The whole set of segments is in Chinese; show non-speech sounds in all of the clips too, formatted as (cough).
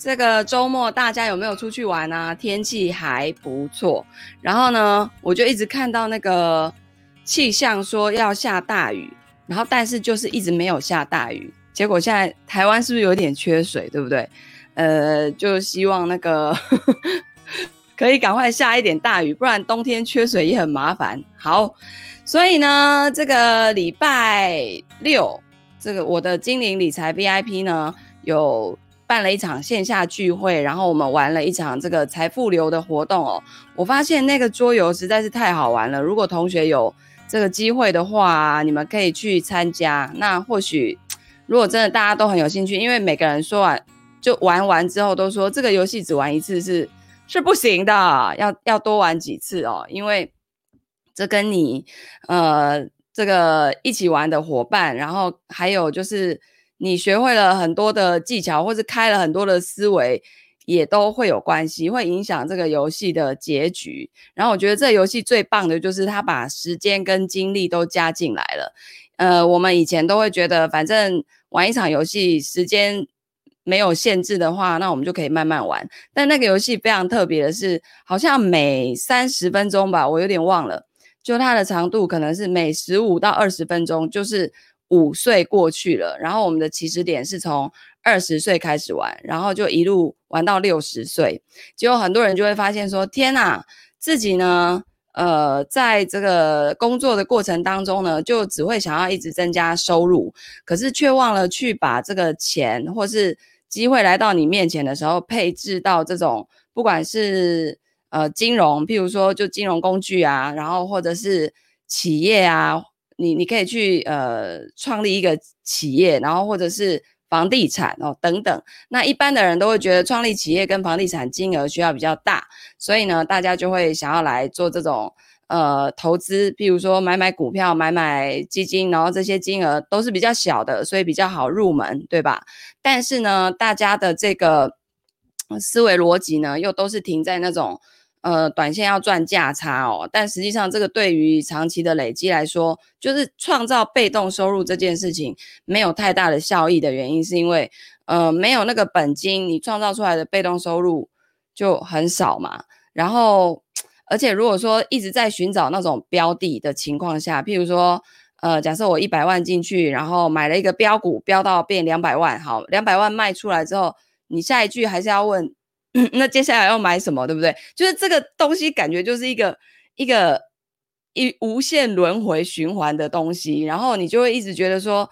这个周末大家有没有出去玩啊？天气还不错。然后呢，我就一直看到那个气象说要下大雨，然后但是就是一直没有下大雨。结果现在台湾是不是有点缺水，对不对？呃，就希望那个 (laughs) 可以赶快下一点大雨，不然冬天缺水也很麻烦。好，所以呢，这个礼拜六，这个我的精灵理财 VIP 呢，有办了一场线下聚会，然后我们玩了一场这个财富流的活动哦。我发现那个桌游实在是太好玩了，如果同学有这个机会的话，你们可以去参加。那或许。如果真的大家都很有兴趣，因为每个人说完就玩完之后都说这个游戏只玩一次是是不行的，要要多玩几次哦，因为这跟你呃这个一起玩的伙伴，然后还有就是你学会了很多的技巧，或是开了很多的思维，也都会有关系，会影响这个游戏的结局。然后我觉得这游戏最棒的就是它把时间跟精力都加进来了。呃，我们以前都会觉得反正。玩一场游戏，时间没有限制的话，那我们就可以慢慢玩。但那个游戏非常特别的是，好像每三十分钟吧，我有点忘了，就它的长度可能是每十五到二十分钟，就是五岁过去了。然后我们的起始点是从二十岁开始玩，然后就一路玩到六十岁。结果很多人就会发现说：“天哪，自己呢？”呃，在这个工作的过程当中呢，就只会想要一直增加收入，可是却忘了去把这个钱或是机会来到你面前的时候，配置到这种不管是呃金融，譬如说就金融工具啊，然后或者是企业啊，你你可以去呃创立一个企业，然后或者是。房地产哦，等等，那一般的人都会觉得创立企业跟房地产金额需要比较大，所以呢，大家就会想要来做这种呃投资，譬如说买买股票、买买基金，然后这些金额都是比较小的，所以比较好入门，对吧？但是呢，大家的这个思维逻辑呢，又都是停在那种。呃，短线要赚价差哦，但实际上这个对于长期的累积来说，就是创造被动收入这件事情没有太大的效益的原因，是因为呃没有那个本金，你创造出来的被动收入就很少嘛。然后，而且如果说一直在寻找那种标的的情况下，譬如说呃，假设我一百万进去，然后买了一个标股，标到变两百万，好，两百万卖出来之后，你下一句还是要问。那接下来要买什么，对不对？就是这个东西，感觉就是一个一个一无限轮回循环的东西，然后你就会一直觉得说，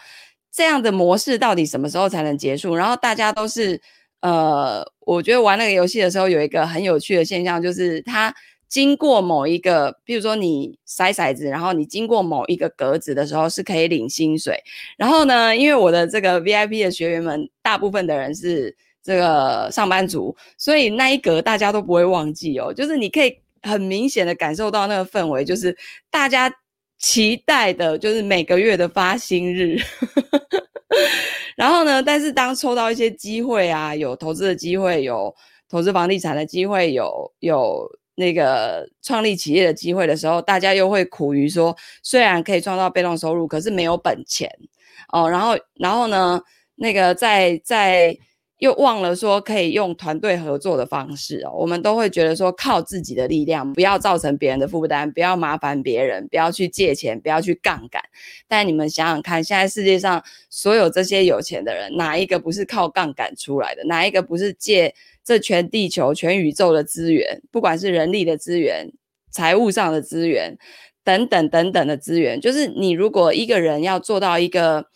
这样的模式到底什么时候才能结束？然后大家都是呃，我觉得玩那个游戏的时候有一个很有趣的现象，就是它经过某一个，比如说你筛骰子，然后你经过某一个格子的时候是可以领薪水。然后呢，因为我的这个 VIP 的学员们，大部分的人是。这个上班族，所以那一格大家都不会忘记哦。就是你可以很明显的感受到那个氛围，就是大家期待的，就是每个月的发薪日。(laughs) 然后呢，但是当抽到一些机会啊，有投资的机会，有投资房地产的机会，有有那个创立企业的机会的时候，大家又会苦于说，虽然可以创造被动收入，可是没有本钱哦。然后，然后呢，那个在在。又忘了说可以用团队合作的方式哦，我们都会觉得说靠自己的力量，不要造成别人的负担，不要麻烦别人，不要去借钱，不要去杠杆。但你们想想看，现在世界上所有这些有钱的人，哪一个不是靠杠杆出来的？哪一个不是借这全地球、全宇宙的资源，不管是人力的资源、财务上的资源等等等等的资源？就是你如果一个人要做到一个，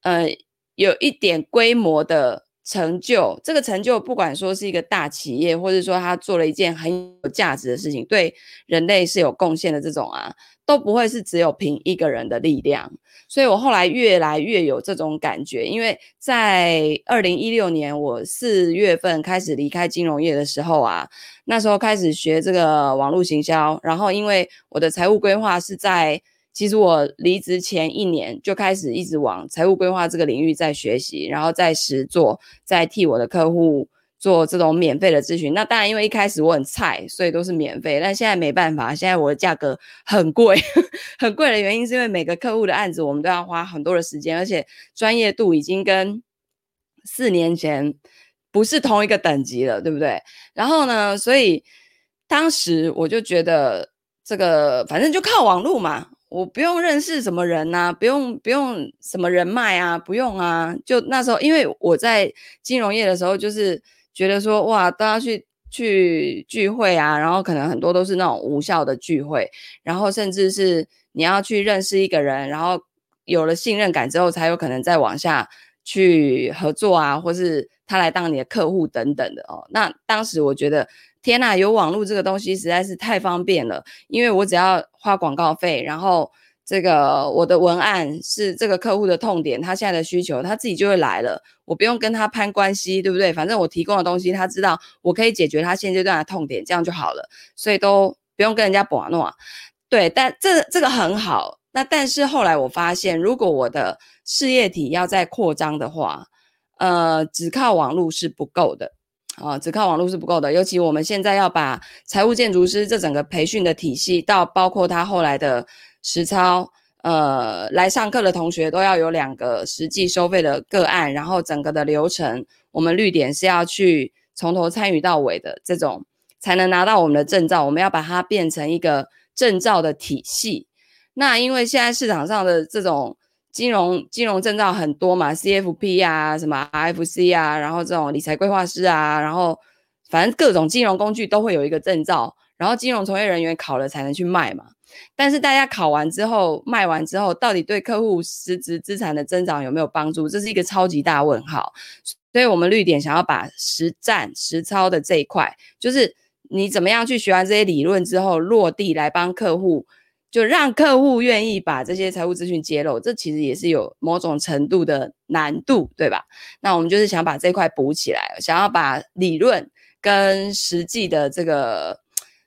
呃，有一点规模的。成就这个成就，不管说是一个大企业，或者说他做了一件很有价值的事情，对人类是有贡献的这种啊，都不会是只有凭一个人的力量。所以我后来越来越有这种感觉，因为在二零一六年我四月份开始离开金融业的时候啊，那时候开始学这个网络行销，然后因为我的财务规划是在。其实我离职前一年就开始一直往财务规划这个领域在学习，然后在实做，在替我的客户做这种免费的咨询。那当然，因为一开始我很菜，所以都是免费。但现在没办法，现在我的价格很贵，(laughs) 很贵的原因是因为每个客户的案子我们都要花很多的时间，而且专业度已经跟四年前不是同一个等级了，对不对？然后呢，所以当时我就觉得这个反正就靠网络嘛，我不用认识什么人呐、啊，不用不用什么人脉啊，不用啊。就那时候，因为我在金融业的时候，就是觉得说哇，都要去去聚会啊，然后可能很多都是那种无效的聚会，然后甚至是你要去认识一个人，然后有了信任感之后，才有可能再往下去合作啊，或是他来当你的客户等等的哦。那当时我觉得，天呐，有网络这个东西实在是太方便了，因为我只要花广告费，然后这个我的文案是这个客户的痛点，他现在的需求，他自己就会来了，我不用跟他攀关系，对不对？反正我提供的东西，他知道我可以解决他现阶段的痛点，这样就好了，所以都不用跟人家绑弄啊。对，但这这个很好。那但是后来我发现，如果我的事业体要再扩张的话，呃，只靠网络是不够的啊，只靠网络是不够的。尤其我们现在要把财务建筑师这整个培训的体系，到包括他后来的实操，呃，来上课的同学都要有两个实际收费的个案，然后整个的流程，我们绿点是要去从头参与到尾的这种，才能拿到我们的证照。我们要把它变成一个证照的体系。那因为现在市场上的这种金融金融证照很多嘛，CFP 啊，什么 RFC 啊，然后这种理财规划师啊，然后反正各种金融工具都会有一个证照，然后金融从业人员考了才能去卖嘛。但是大家考完之后卖完之后，到底对客户实质资产的增长有没有帮助？这是一个超级大问号。所以我们绿点想要把实战实操的这一块，就是你怎么样去学完这些理论之后落地来帮客户。就让客户愿意把这些财务资讯揭露，这其实也是有某种程度的难度，对吧？那我们就是想把这块补起来，想要把理论跟实际的这个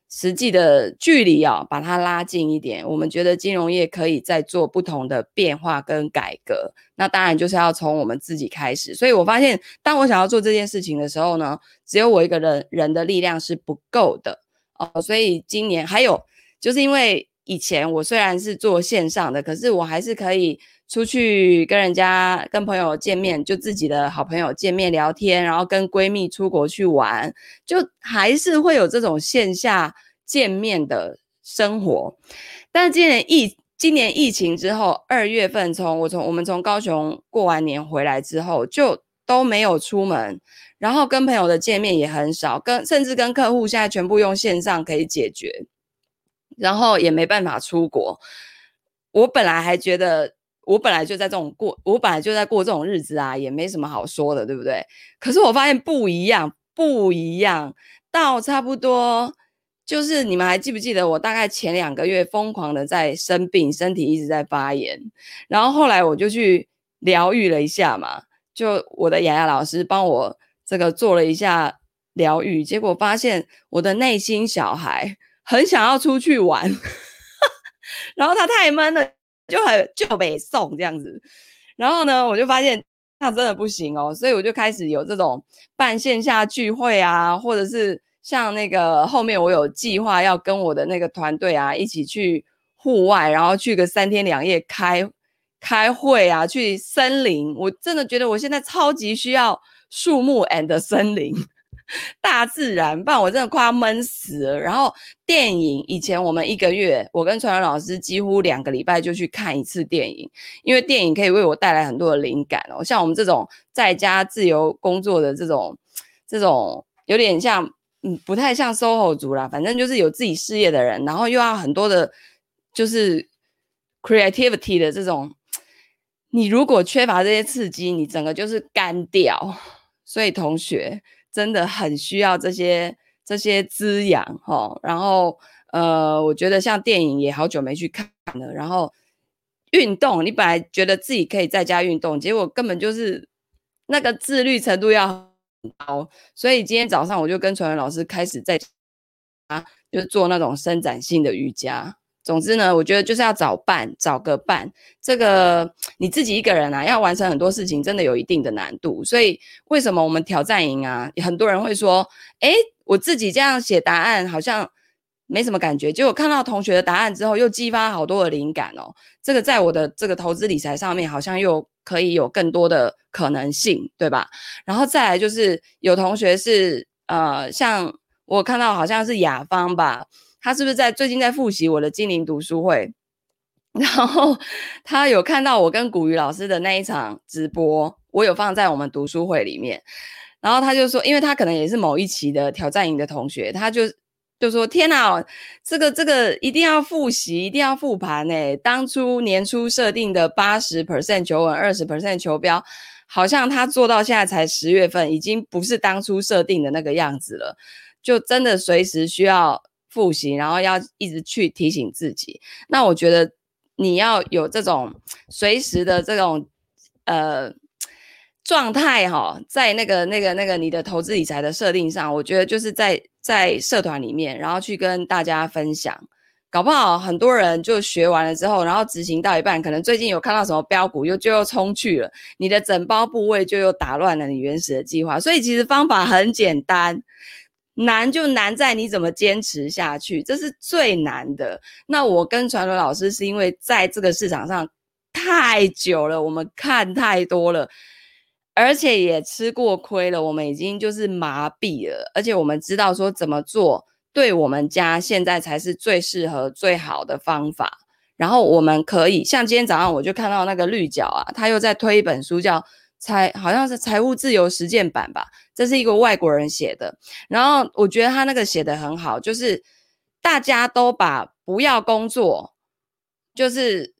实际的距离啊，把它拉近一点。我们觉得金融业可以再做不同的变化跟改革，那当然就是要从我们自己开始。所以我发现，当我想要做这件事情的时候呢，只有我一个人人的力量是不够的哦。所以今年还有，就是因为。以前我虽然是做线上的，可是我还是可以出去跟人家、跟朋友见面，就自己的好朋友见面聊天，然后跟闺蜜出国去玩，就还是会有这种线下见面的生活。但今年疫今年疫情之后，二月份从我从我们从高雄过完年回来之后，就都没有出门，然后跟朋友的见面也很少，跟甚至跟客户现在全部用线上可以解决。然后也没办法出国，我本来还觉得我本来就在这种过，我本来就在过这种日子啊，也没什么好说的，对不对？可是我发现不一样，不一样。到差不多就是你们还记不记得我大概前两个月疯狂的在生病，身体一直在发炎，然后后来我就去疗愈了一下嘛，就我的雅雅老师帮我这个做了一下疗愈，结果发现我的内心小孩。很想要出去玩，(laughs) 然后他太闷了，就很就北宋这样子。然后呢，我就发现他真的不行哦，所以我就开始有这种办线下聚会啊，或者是像那个后面我有计划要跟我的那个团队啊一起去户外，然后去个三天两夜开开会啊，去森林。我真的觉得我现在超级需要树木 and 森林。大自然，不然我真的快要闷死了。然后电影，以前我们一个月，我跟传文老师几乎两个礼拜就去看一次电影，因为电影可以为我带来很多的灵感哦。像我们这种在家自由工作的这种，这种有点像，嗯，不太像 SOHO 族啦，反正就是有自己事业的人，然后又要很多的，就是 creativity 的这种，你如果缺乏这些刺激，你整个就是干掉。所以同学。真的很需要这些这些滋养哦，然后呃，我觉得像电影也好久没去看了，然后运动，你本来觉得自己可以在家运动，结果根本就是那个自律程度要很高，所以今天早上我就跟传文老师开始在啊，就做那种伸展性的瑜伽。总之呢，我觉得就是要找伴，找个伴。这个你自己一个人啊，要完成很多事情，真的有一定的难度。所以为什么我们挑战营啊，很多人会说，诶，我自己这样写答案，好像没什么感觉。结果看到同学的答案之后，又激发好多的灵感哦。这个在我的这个投资理财上面，好像又可以有更多的可能性，对吧？然后再来就是有同学是呃，像我看到好像是雅芳吧，他是不是在最近在复习我的精灵读书会？(laughs) 然后他有看到我跟古雨老师的那一场直播，我有放在我们读书会里面。然后他就说，因为他可能也是某一期的挑战营的同学，他就就说：“天哪，这个这个一定要复习，一定要复盘诶，当初年初设定的八十 percent 求稳，二十 percent 求标，好像他做到现在才十月份，已经不是当初设定的那个样子了。就真的随时需要复习，然后要一直去提醒自己。那我觉得。”你要有这种随时的这种呃状态哈，在那个那个那个你的投资理财的设定上，我觉得就是在在社团里面，然后去跟大家分享，搞不好很多人就学完了之后，然后执行到一半，可能最近有看到什么标股，又就又冲去了，你的整包部位就又打乱了你原始的计划。所以其实方法很简单。难就难在你怎么坚持下去，这是最难的。那我跟传伦老师是因为在这个市场上太久了，我们看太多了，而且也吃过亏了，我们已经就是麻痹了。而且我们知道说怎么做，对我们家现在才是最适合、最好的方法。然后我们可以像今天早上我就看到那个绿角啊，他又在推一本书叫。财好像是财务自由实践版吧，这是一个外国人写的。然后我觉得他那个写的很好，就是大家都把不要工作，就是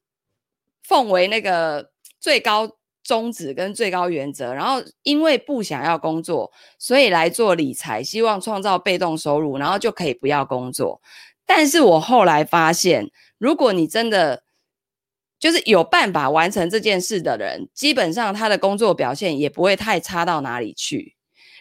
奉为那个最高宗旨跟最高原则。然后因为不想要工作，所以来做理财，希望创造被动收入，然后就可以不要工作。但是我后来发现，如果你真的就是有办法完成这件事的人，基本上他的工作表现也不会太差到哪里去。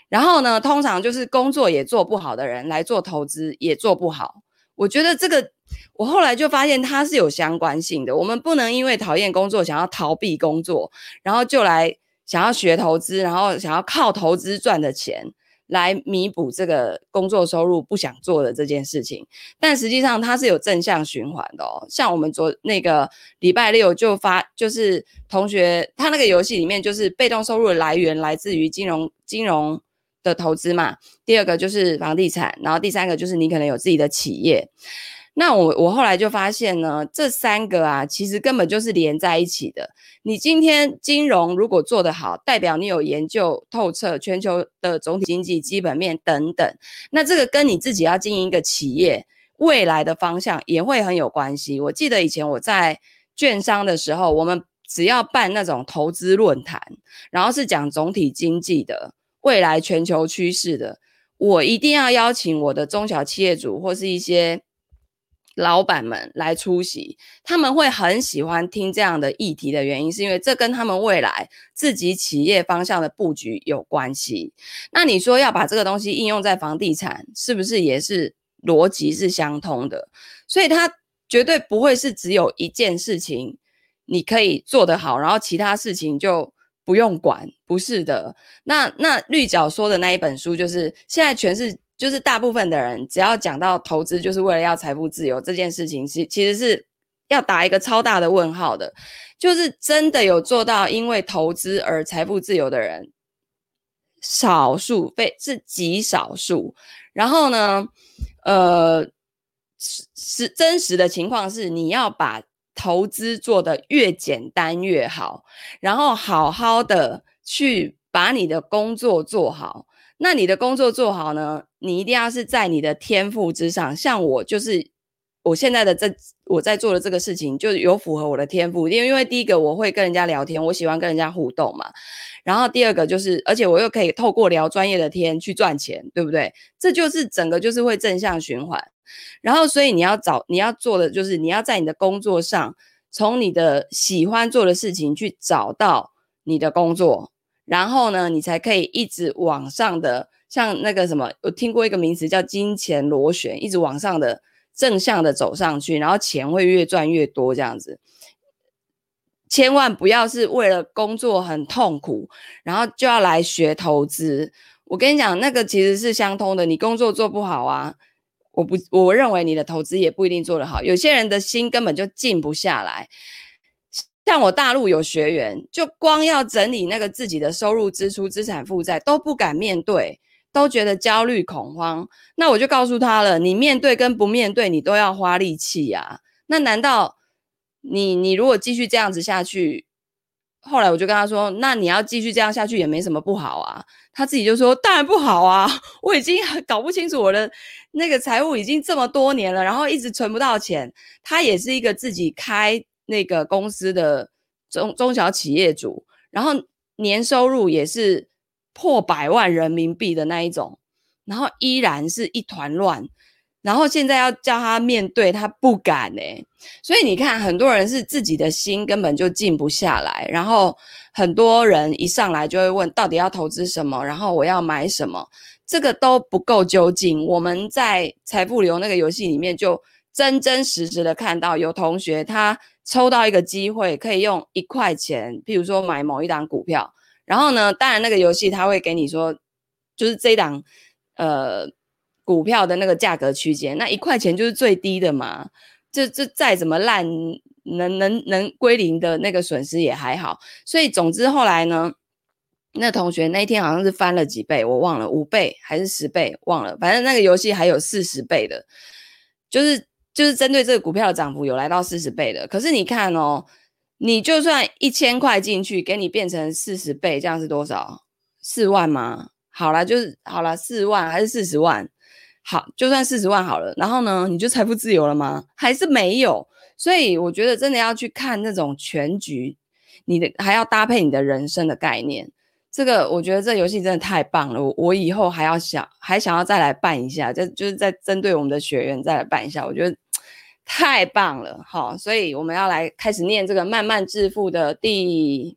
然后呢，通常就是工作也做不好的人来做投资也做不好。我觉得这个，我后来就发现它是有相关性的。我们不能因为讨厌工作，想要逃避工作，然后就来想要学投资，然后想要靠投资赚的钱。来弥补这个工作收入不想做的这件事情，但实际上它是有正向循环的哦。像我们昨那个礼拜六就发，就是同学他那个游戏里面，就是被动收入的来源来自于金融金融的投资嘛。第二个就是房地产，然后第三个就是你可能有自己的企业。那我我后来就发现呢，这三个啊，其实根本就是连在一起的。你今天金融如果做得好，代表你有研究透彻全球的总体经济基本面等等。那这个跟你自己要经营一个企业未来的方向也会很有关系。我记得以前我在券商的时候，我们只要办那种投资论坛，然后是讲总体经济的未来全球趋势的，我一定要邀请我的中小企业主或是一些。老板们来出席，他们会很喜欢听这样的议题的原因，是因为这跟他们未来自己企业方向的布局有关系。那你说要把这个东西应用在房地产，是不是也是逻辑是相通的？所以它绝对不会是只有一件事情你可以做得好，然后其他事情就不用管，不是的。那那绿角说的那一本书，就是现在全是。就是大部分的人，只要讲到投资，就是为了要财富自由这件事情，其其实是要打一个超大的问号的。就是真的有做到因为投资而财富自由的人，少数非是极少数。然后呢，呃，是真实的情况是，你要把投资做得越简单越好，然后好好的去把你的工作做好。那你的工作做好呢？你一定要是在你的天赋之上。像我就是我现在的这我在做的这个事情，就有符合我的天赋。因为因为第一个我会跟人家聊天，我喜欢跟人家互动嘛。然后第二个就是，而且我又可以透过聊专业的天去赚钱，对不对？这就是整个就是会正向循环。然后所以你要找你要做的就是你要在你的工作上，从你的喜欢做的事情去找到你的工作。然后呢，你才可以一直往上的，像那个什么，我听过一个名词叫金钱螺旋，一直往上的正向的走上去，然后钱会越赚越多这样子。千万不要是为了工作很痛苦，然后就要来学投资。我跟你讲，那个其实是相通的。你工作做不好啊，我不，我认为你的投资也不一定做得好。有些人的心根本就静不下来。像我大陆有学员，就光要整理那个自己的收入、支出、资产负债都不敢面对，都觉得焦虑恐慌。那我就告诉他了，你面对跟不面对，你都要花力气呀。那难道你你如果继续这样子下去？后来我就跟他说：“那你要继续这样下去也没什么不好啊。”他自己就说：“当然不好啊！(laughs) 我已经搞不清楚我的那个财务已经这么多年了，然后一直存不到钱。他也是一个自己开那个公司的中中小企业主，然后年收入也是破百万人民币的那一种，然后依然是一团乱。”然后现在要叫他面对，他不敢呢。所以你看，很多人是自己的心根本就静不下来。然后很多人一上来就会问，到底要投资什么？然后我要买什么？这个都不够究竟。我们在财富流那个游戏里面，就真真实实的看到有同学他抽到一个机会，可以用一块钱，譬如说买某一档股票。然后呢，当然那个游戏他会给你说，就是这一档，呃。股票的那个价格区间，那一块钱就是最低的嘛。这这再怎么烂，能能能归零的那个损失也还好。所以总之后来呢，那同学那一天好像是翻了几倍，我忘了五倍还是十倍，忘了。反正那个游戏还有四十倍的，就是就是针对这个股票的涨幅有来到四十倍的。可是你看哦，你就算一千块进去，给你变成四十倍，这样是多少？四万吗？好了，就是好了，四万还是四十万？好，就算四十万好了，然后呢，你就财富自由了吗？还是没有？所以我觉得真的要去看那种全局，你的还要搭配你的人生的概念。这个我觉得这游戏真的太棒了，我我以后还要想，还想要再来办一下，就就是在针对我们的学员再来办一下，我觉得太棒了。好，所以我们要来开始念这个慢慢致富的第。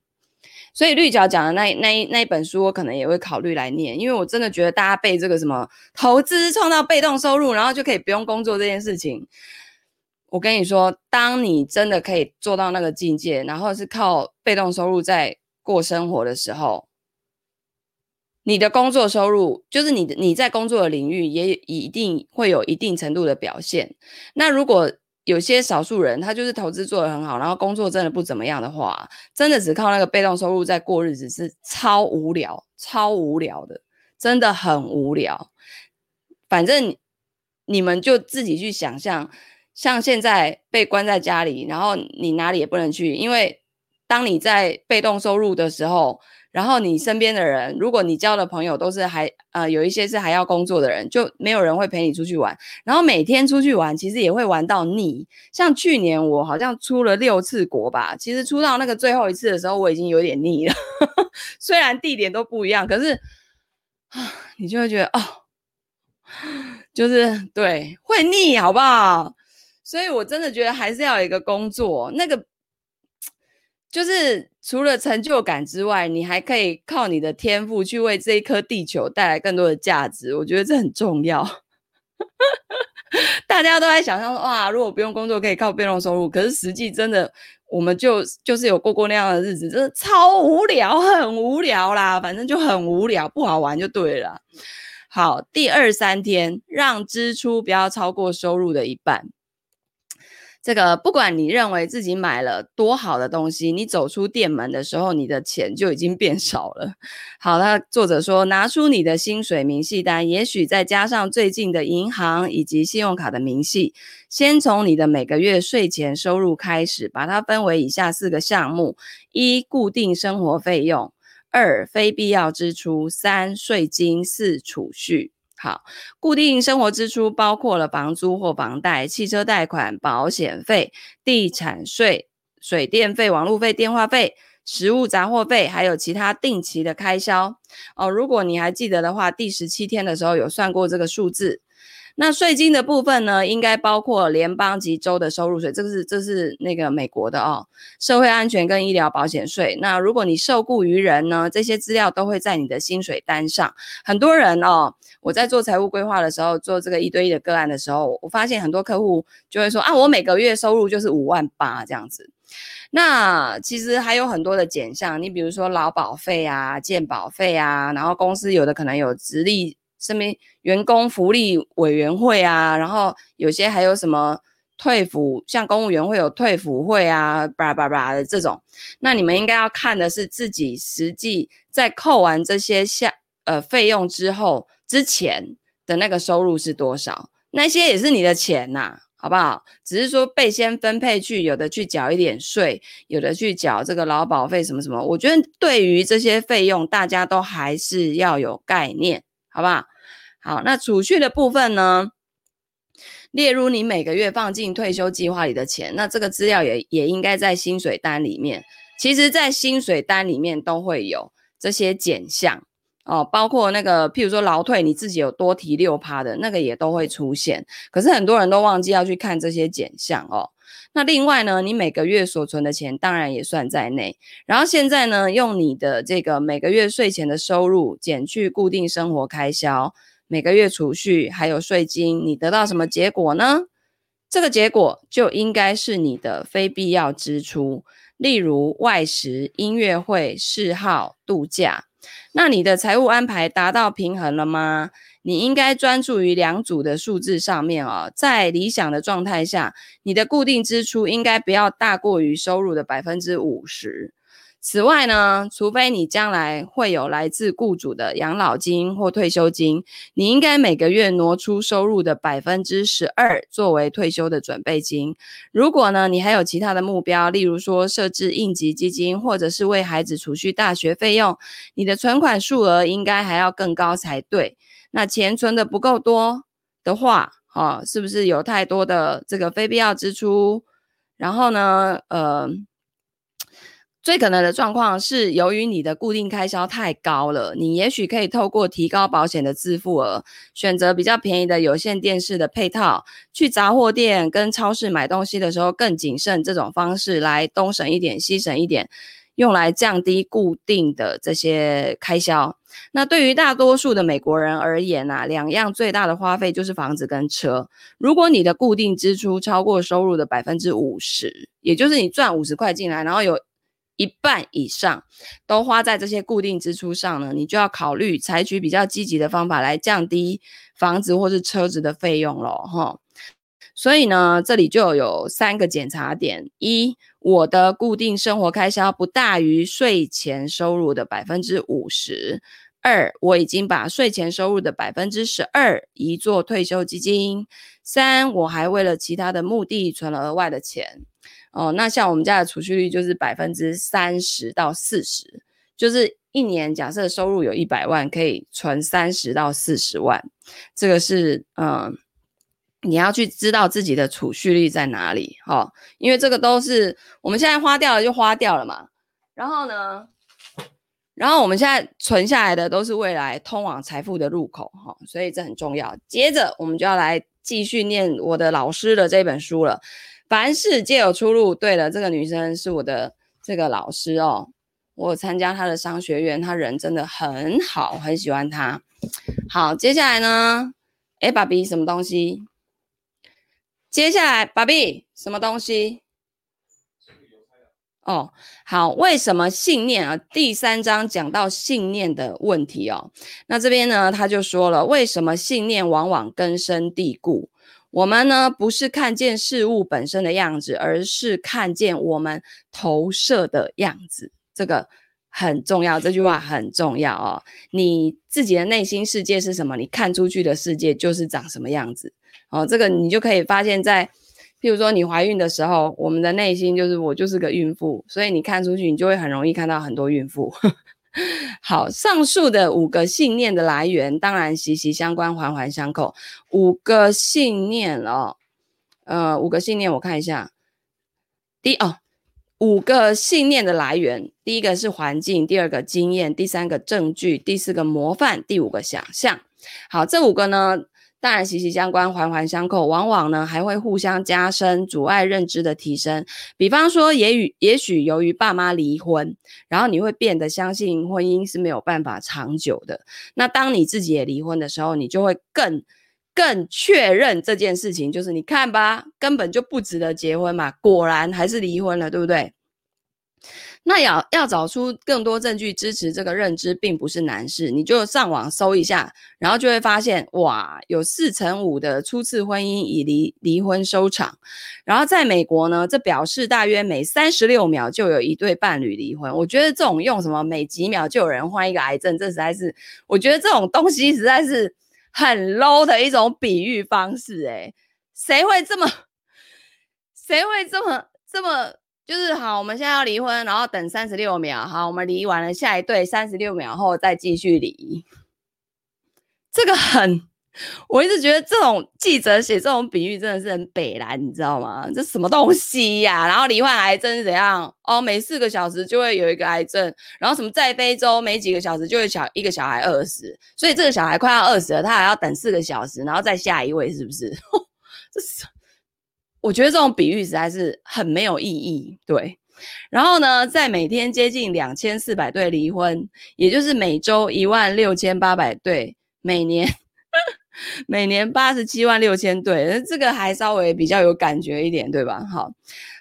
所以绿角讲的那那那一本书，我可能也会考虑来念，因为我真的觉得大家背这个什么投资创造被动收入，然后就可以不用工作这件事情，我跟你说，当你真的可以做到那个境界，然后是靠被动收入在过生活的时候，你的工作收入就是你你在工作的领域也一定会有一定程度的表现。那如果有些少数人，他就是投资做得很好，然后工作真的不怎么样的话，真的只靠那个被动收入在过日子是超无聊、超无聊的，真的很无聊。反正你们就自己去想象，像现在被关在家里，然后你哪里也不能去，因为当你在被动收入的时候。然后你身边的人，如果你交的朋友都是还呃有一些是还要工作的人，就没有人会陪你出去玩。然后每天出去玩，其实也会玩到腻。像去年我好像出了六次国吧，其实出到那个最后一次的时候，我已经有点腻了。(laughs) 虽然地点都不一样，可是啊，你就会觉得哦，就是对，会腻，好不好？所以我真的觉得还是要有一个工作，那个。就是除了成就感之外，你还可以靠你的天赋去为这一颗地球带来更多的价值。我觉得这很重要。(laughs) 大家都在想象说，哇，如果不用工作可以靠被动收入，可是实际真的，我们就就是有过过那样的日子，真的超无聊，很无聊啦，反正就很无聊，不好玩就对了。好，第二三天，让支出不要超过收入的一半。这个不管你认为自己买了多好的东西，你走出店门的时候，你的钱就已经变少了。好，那作者说，拿出你的薪水明细单，也许再加上最近的银行以及信用卡的明细，先从你的每个月税前收入开始，把它分为以下四个项目：一、固定生活费用；二、非必要支出；三、税金；四、储蓄。好，固定生活支出包括了房租或房贷、汽车贷款、保险费、地产税、水电费、网络费、电话费、食物杂货费，还有其他定期的开销。哦，如果你还记得的话，第十七天的时候有算过这个数字。那税金的部分呢，应该包括联邦及州的收入税，这个是这是那个美国的哦，社会安全跟医疗保险税。那如果你受雇于人呢，这些资料都会在你的薪水单上。很多人哦，我在做财务规划的时候，做这个一对一的个案的时候，我发现很多客户就会说啊，我每个月收入就是五万八这样子。那其实还有很多的减项，你比如说劳保费啊、健保费啊，然后公司有的可能有直立。什么员工福利委员会啊，然后有些还有什么退抚，像公务员会有退抚会啊，叭叭叭的这种。那你们应该要看的是自己实际在扣完这些下呃费用之后之前的那个收入是多少，那些也是你的钱呐、好不好？只是说被先分配去，有的去缴一点税，有的去缴这个劳保费什么什么。我觉得对于这些费用，大家都还是要有概念，好不好？好，那储蓄的部分呢，列入你每个月放进退休计划里的钱，那这个资料也也应该在薪水单里面。其实，在薪水单里面都会有这些减项。哦，包括那个，譬如说劳退，你自己有多提六趴的那个也都会出现。可是很多人都忘记要去看这些减项哦。那另外呢，你每个月所存的钱当然也算在内。然后现在呢，用你的这个每个月税前的收入减去固定生活开销、每个月储蓄还有税金，你得到什么结果呢？这个结果就应该是你的非必要支出，例如外食、音乐会、嗜好、度假。那你的财务安排达到平衡了吗？你应该专注于两组的数字上面哦。在理想的状态下，你的固定支出应该不要大过于收入的百分之五十。此外呢，除非你将来会有来自雇主的养老金或退休金，你应该每个月挪出收入的百分之十二作为退休的准备金。如果呢，你还有其他的目标，例如说设置应急基金，或者是为孩子储蓄大学费用，你的存款数额应该还要更高才对。那钱存的不够多的话，哈，是不是有太多的这个非必要支出？然后呢，呃。最可能的状况是，由于你的固定开销太高了，你也许可以透过提高保险的自付额，选择比较便宜的有线电视的配套，去杂货店跟超市买东西的时候更谨慎，这种方式来东省一点西省一点，用来降低固定的这些开销。那对于大多数的美国人而言啊，两样最大的花费就是房子跟车。如果你的固定支出超过收入的百分之五十，也就是你赚五十块进来，然后有一半以上都花在这些固定支出上呢，你就要考虑采取比较积极的方法来降低房子或是车子的费用了哈。所以呢，这里就有三个检查点：一，我的固定生活开销不大于税前收入的百分之五十；二，我已经把税前收入的百分之十二移作退休基金；三，我还为了其他的目的存了额外的钱。哦，那像我们家的储蓄率就是百分之三十到四十，就是一年假设收入有一百万，可以存三十到四十万，这个是嗯，你要去知道自己的储蓄率在哪里哈、哦，因为这个都是我们现在花掉了就花掉了嘛，然后呢，然后我们现在存下来的都是未来通往财富的入口哈、哦，所以这很重要。接着我们就要来继续念我的老师的这本书了。凡事皆有出路。对了，这个女生是我的这个老师哦，我参加她的商学院，她人真的很好，很喜欢她。好，接下来呢？诶，爸比，什么东西？接下来，爸比，什么东西？哦，好，为什么信念啊？第三章讲到信念的问题哦。那这边呢，他就说了，为什么信念往往根深蒂固？我们呢，不是看见事物本身的样子，而是看见我们投射的样子。这个很重要，这句话很重要哦。你自己的内心世界是什么？你看出去的世界就是长什么样子。哦，这个你就可以发现在，譬如说你怀孕的时候，我们的内心就是我就是个孕妇，所以你看出去，你就会很容易看到很多孕妇。(laughs) 好，上述的五个信念的来源当然息息相关，环环相扣。五个信念哦，呃，五个信念我看一下。第哦，五个信念的来源，第一个是环境，第二个经验，第三个证据，第四个模范，第五个想象。好，这五个呢，当然息息相关，环环相扣，往往呢还会互相加深，阻碍认知的提升。比方说也，与也许由于爸妈离婚，然后你会变得相信婚姻是没有办法长久的。那当你自己也离婚的时候，你就会更更确认这件事情，就是你看吧，根本就不值得结婚嘛，果然还是离婚了，对不对？那要要找出更多证据支持这个认知，并不是难事。你就上网搜一下，然后就会发现，哇，有四成五的初次婚姻以离离婚收场。然后在美国呢，这表示大约每三十六秒就有一对伴侣离婚。我觉得这种用什么每几秒就有人患一个癌症，这实在是，我觉得这种东西实在是很 low 的一种比喻方式。诶，谁会这么，谁会这么这么？就是好，我们现在要离婚，然后等三十六秒。好，我们离完了下一对，三十六秒后再继续离。这个很，我一直觉得这种记者写这种比喻真的是很北烂，你知道吗？这什么东西呀、然后罹患癌症怎样？哦，每四个小时就会有一个癌症，然后什么在非洲每几个小时就会小一个小孩饿死，所以这个小孩快要饿死了，他还要等四个小时，然后再下一位，是不是？(laughs) 这是。我觉得这种比喻实在是很没有意义，对。然后呢，在每天接近两千四百对离婚，也就是每周一万六千八百对，每年 (laughs) 每年八十七万六千对，这个还稍微比较有感觉一点，对吧？好，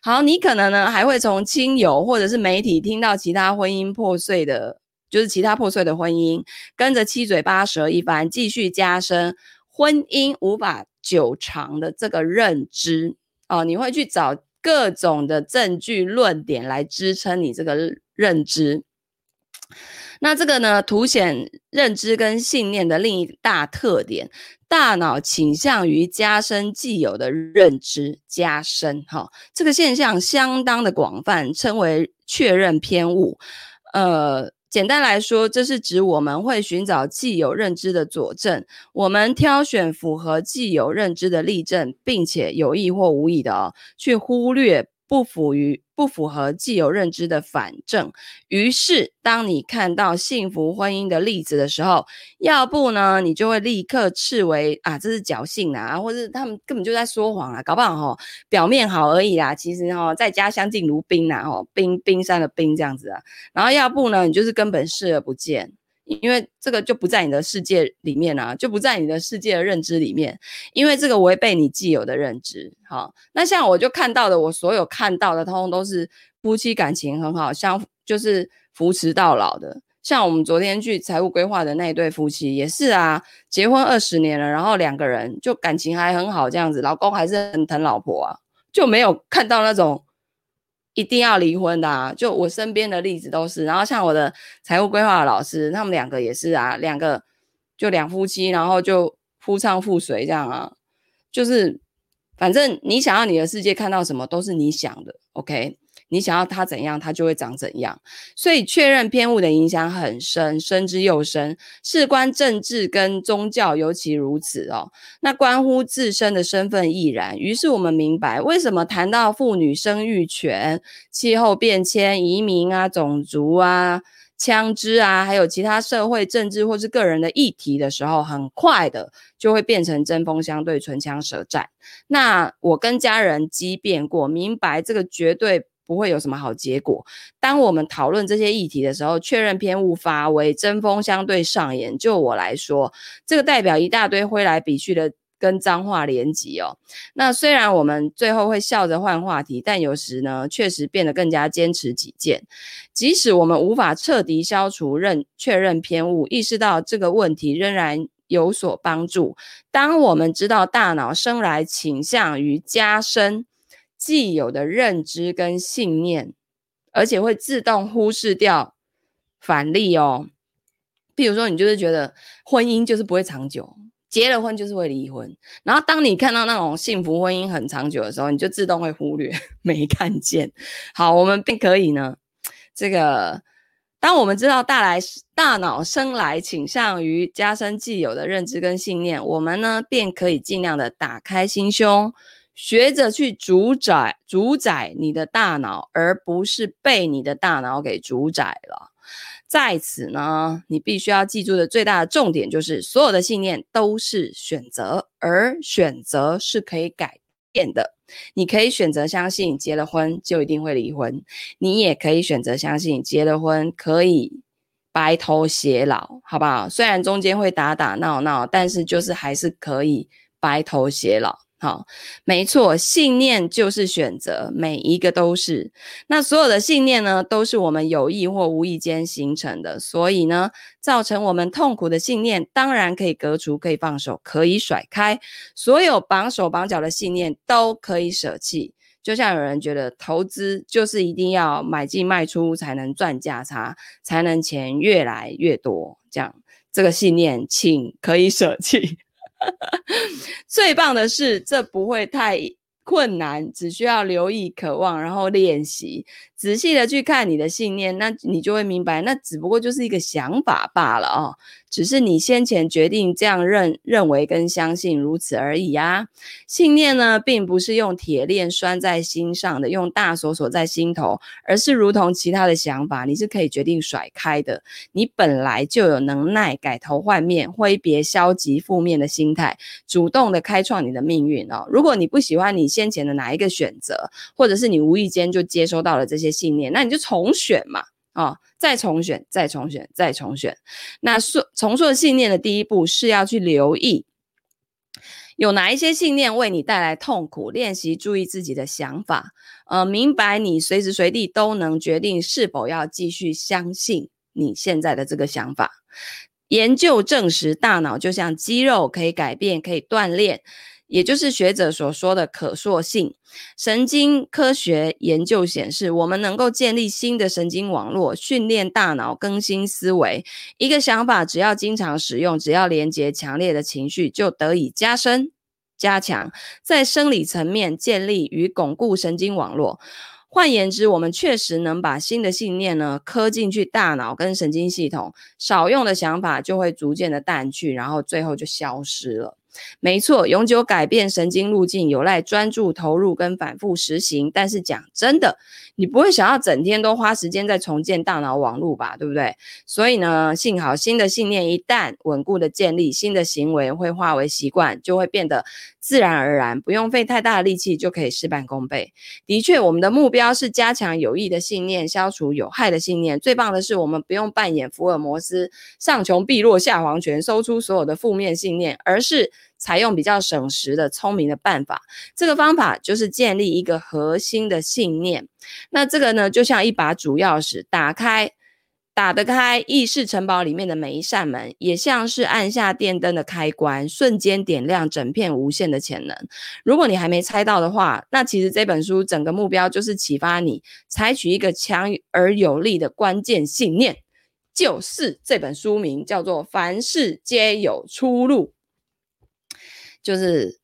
好，你可能呢还会从亲友或者是媒体听到其他婚姻破碎的，就是其他破碎的婚姻，跟着七嘴八舌一番，继续加深婚姻无法久长的这个认知。哦，你会去找各种的证据论点来支撑你这个认知。那这个呢，凸显认知跟信念的另一大特点，大脑倾向于加深既有的认知，加深哈、哦，这个现象相当的广泛，称为确认偏误。呃。简单来说，这是指我们会寻找既有认知的佐证，我们挑选符合既有认知的例证，并且有意或无意的哦，去忽略。不符于不符合既有认知的反证，于是当你看到幸福婚姻的例子的时候，要不呢，你就会立刻斥为啊，这是侥幸啊，或者他们根本就在说谎啊，搞不好哈，表面好而已啦，其实哈，在家相敬如宾呐，哦，冰冰山的冰这样子啊，然后要不呢，你就是根本视而不见。因为这个就不在你的世界里面啊，就不在你的世界的认知里面，因为这个违背你既有的认知。好，那像我就看到的，我所有看到的，通通都是夫妻感情很好，相就是扶持到老的。像我们昨天去财务规划的那一对夫妻也是啊，结婚二十年了，然后两个人就感情还很好，这样子，老公还是很疼老婆啊，就没有看到那种。一定要离婚的啊，就我身边的例子都是。然后像我的财务规划老师，他们两个也是啊，两个就两夫妻，然后就夫唱妇随这样啊，就是反正你想要你的世界看到什么都是你想的，OK。你想要他怎样，他就会长怎样。所以确认偏误的影响很深，深之又深。事关政治跟宗教，尤其如此哦。那关乎自身的身份亦然。于是我们明白，为什么谈到妇女生育权、气候变迁、移民啊、种族啊、枪支啊，还有其他社会政治或是个人的议题的时候，很快的就会变成针锋相对、唇枪舌战。那我跟家人激辩过，明白这个绝对。不会有什么好结果。当我们讨论这些议题的时候，确认偏误发威，针锋相对上演。就我来说，这个代表一大堆挥来比去的跟脏话连击哦。那虽然我们最后会笑着换话题，但有时呢，确实变得更加坚持己见。即使我们无法彻底消除认确认偏误，意识到这个问题仍然有所帮助。当我们知道大脑生来倾向于加深。既有的认知跟信念，而且会自动忽视掉反例哦。譬如说，你就是觉得婚姻就是不会长久，结了婚就是会离婚。然后，当你看到那种幸福婚姻很长久的时候，你就自动会忽略，(laughs) 没看见。好，我们并可以呢，这个当我们知道大来大脑生来倾向于加深既有的认知跟信念，我们呢便可以尽量的打开心胸。学着去主宰主宰你的大脑，而不是被你的大脑给主宰了。在此呢，你必须要记住的最大的重点就是，所有的信念都是选择，而选择是可以改变的。你可以选择相信结了婚就一定会离婚，你也可以选择相信结了婚可以白头偕老，好不好？虽然中间会打打闹闹，但是就是还是可以白头偕老。好，没错，信念就是选择，每一个都是。那所有的信念呢，都是我们有意或无意间形成的。所以呢，造成我们痛苦的信念，当然可以革除，可以放手，可以甩开。所有绑手绑脚的信念都可以舍弃。就像有人觉得投资就是一定要买进卖出才能赚价差，才能钱越来越多，这样这个信念，请可以舍弃。(laughs) 最棒的是，这不会太困难，只需要留意、渴望，然后练习，仔细的去看你的信念，那你就会明白，那只不过就是一个想法罢了哦。只是你先前决定这样认认为跟相信如此而已啊。信念呢，并不是用铁链拴在心上的，用大锁锁在心头，而是如同其他的想法，你是可以决定甩开的。你本来就有能耐改头换面，挥别消极负面的心态，主动的开创你的命运哦。如果你不喜欢你先前的哪一个选择，或者是你无意间就接收到了这些信念，那你就重选嘛。哦，再重选，再重选，再重选。那说重塑信念的第一步是要去留意，有哪一些信念为你带来痛苦。练习注意自己的想法，呃，明白你随时随地都能决定是否要继续相信你现在的这个想法。研究证实，大脑就像肌肉，可以改变，可以锻炼。也就是学者所说的可塑性。神经科学研究显示，我们能够建立新的神经网络，训练大脑，更新思维。一个想法只要经常使用，只要连接强烈的情绪，就得以加深、加强，在生理层面建立与巩固神经网络。换言之，我们确实能把新的信念呢刻进去大脑跟神经系统，少用的想法就会逐渐的淡去，然后最后就消失了。没错，永久改变神经路径有赖专注投入跟反复实行。但是讲真的，你不会想要整天都花时间在重建大脑网络吧？对不对？所以呢，幸好新的信念一旦稳固的建立，新的行为会化为习惯，就会变得自然而然，不用费太大的力气就可以事半功倍。的确，我们的目标是加强有益的信念，消除有害的信念。最棒的是，我们不用扮演福尔摩斯，上穷碧落下黄泉，搜出所有的负面信念，而是。采用比较省时的聪明的办法，这个方法就是建立一个核心的信念。那这个呢，就像一把主钥匙，打开、打得开意识城堡里面的每一扇门，也像是按下电灯的开关，瞬间点亮整片无限的潜能。如果你还没猜到的话，那其实这本书整个目标就是启发你采取一个强而有力的关键信念，就是这本书名叫做“凡事皆有出路”。就是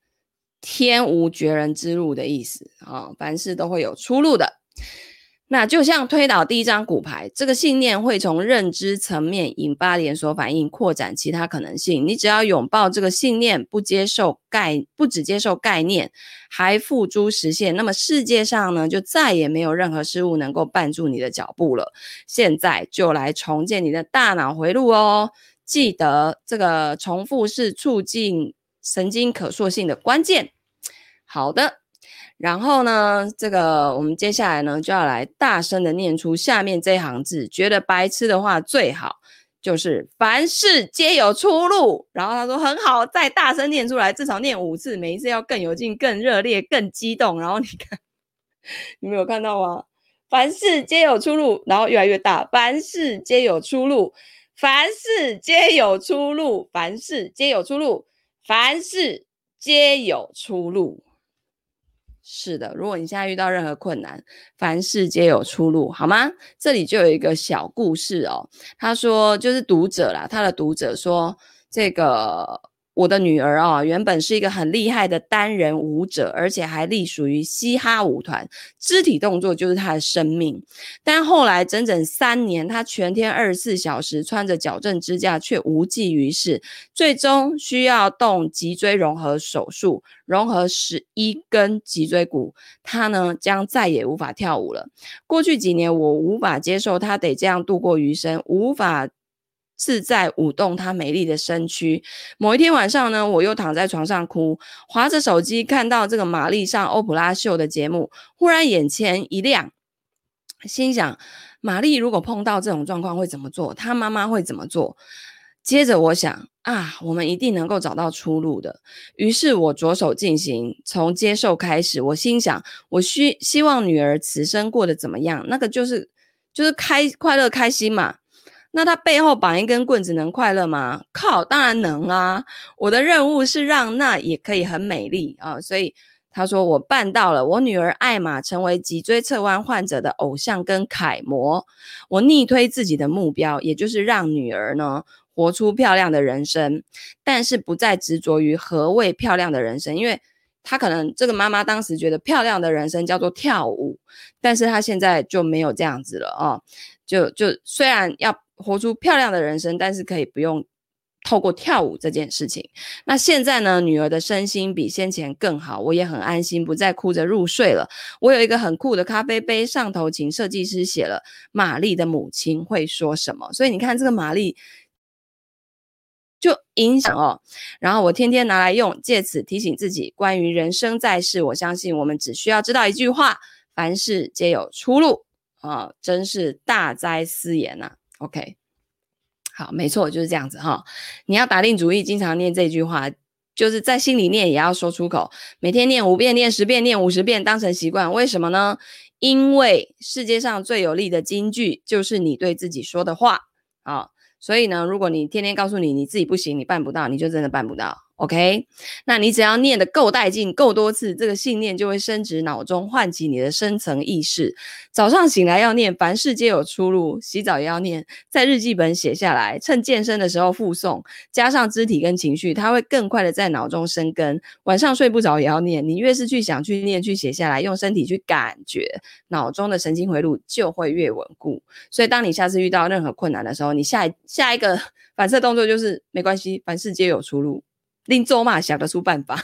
天无绝人之路的意思啊，凡事都会有出路的。那就像推倒第一张骨牌，这个信念会从认知层面引发连锁反应，扩展其他可能性。你只要拥抱这个信念，不接受概，不只接受概念，还付诸实现，那么世界上呢，就再也没有任何事物能够绊住你的脚步了。现在就来重建你的大脑回路哦，记得这个重复是促进。神经可塑性的关键，好的，然后呢，这个我们接下来呢就要来大声的念出下面这一行字，觉得白痴的话最好就是凡事皆有出路。然后他说很好，再大声念出来，至少念五次，每一次要更有劲、更热烈、更激动。然后你看，(laughs) 你没有看到吗？凡事皆有出路，然后越来越大，凡事皆有出路，凡事皆有出路，凡事皆有出路。凡事皆有出路，是的。如果你现在遇到任何困难，凡事皆有出路，好吗？这里就有一个小故事哦。他说，就是读者啦，他的读者说，这个。我的女儿啊，原本是一个很厉害的单人舞者，而且还隶属于嘻哈舞团，肢体动作就是她的生命。但后来整整三年，她全天二十四小时穿着矫正支架，却无济于事，最终需要动脊椎融合手术，融合十一根脊椎骨。她呢，将再也无法跳舞了。过去几年，我无法接受她得这样度过余生，无法。自在舞动她美丽的身躯。某一天晚上呢，我又躺在床上哭，划着手机，看到这个玛丽上欧普拉秀的节目，忽然眼前一亮，心想：玛丽如果碰到这种状况会怎么做？她妈妈会怎么做？接着我想啊，我们一定能够找到出路的。于是我着手进行，从接受开始。我心想，我需希望女儿此生过得怎么样？那个就是就是开快乐开心嘛。那她背后绑一根棍子能快乐吗？靠，当然能啊！我的任务是让那也可以很美丽啊，所以。他说：“我办到了，我女儿艾玛成为脊椎侧弯患者的偶像跟楷模。我逆推自己的目标，也就是让女儿呢活出漂亮的人生，但是不再执着于何谓漂亮的人生，因为她可能这个妈妈当时觉得漂亮的人生叫做跳舞，但是她现在就没有这样子了哦。就就虽然要活出漂亮的人生，但是可以不用。”透过跳舞这件事情，那现在呢，女儿的身心比先前更好，我也很安心，不再哭着入睡了。我有一个很酷的咖啡杯，上头请设计师写了“玛丽的母亲会说什么”。所以你看，这个玛丽就影响哦。然后我天天拿来用，借此提醒自己，关于人生在世，我相信我们只需要知道一句话：凡事皆有出路啊！真是大哉斯言呐。OK。好，没错，就是这样子哈。你要打定主意，经常念这句话，就是在心里念，也要说出口。每天念五遍，念十遍，念五十遍，当成习惯。为什么呢？因为世界上最有力的金句，就是你对自己说的话啊。所以呢，如果你天天告诉你你自己不行，你办不到，你就真的办不到。OK，那你只要念得够带劲、够多次，这个信念就会深植脑中，唤起你的深层意识。早上醒来要念，凡事皆有出路；洗澡也要念，在日记本写下来，趁健身的时候复诵，加上肢体跟情绪，它会更快的在脑中生根。晚上睡不着也要念，你越是去想、去念、去写下来，用身体去感觉，脑中的神经回路就会越稳固。所以，当你下次遇到任何困难的时候，你下下一个 (laughs) 反射动作就是没关系，凡事皆有出路。另做嘛，想得出办法。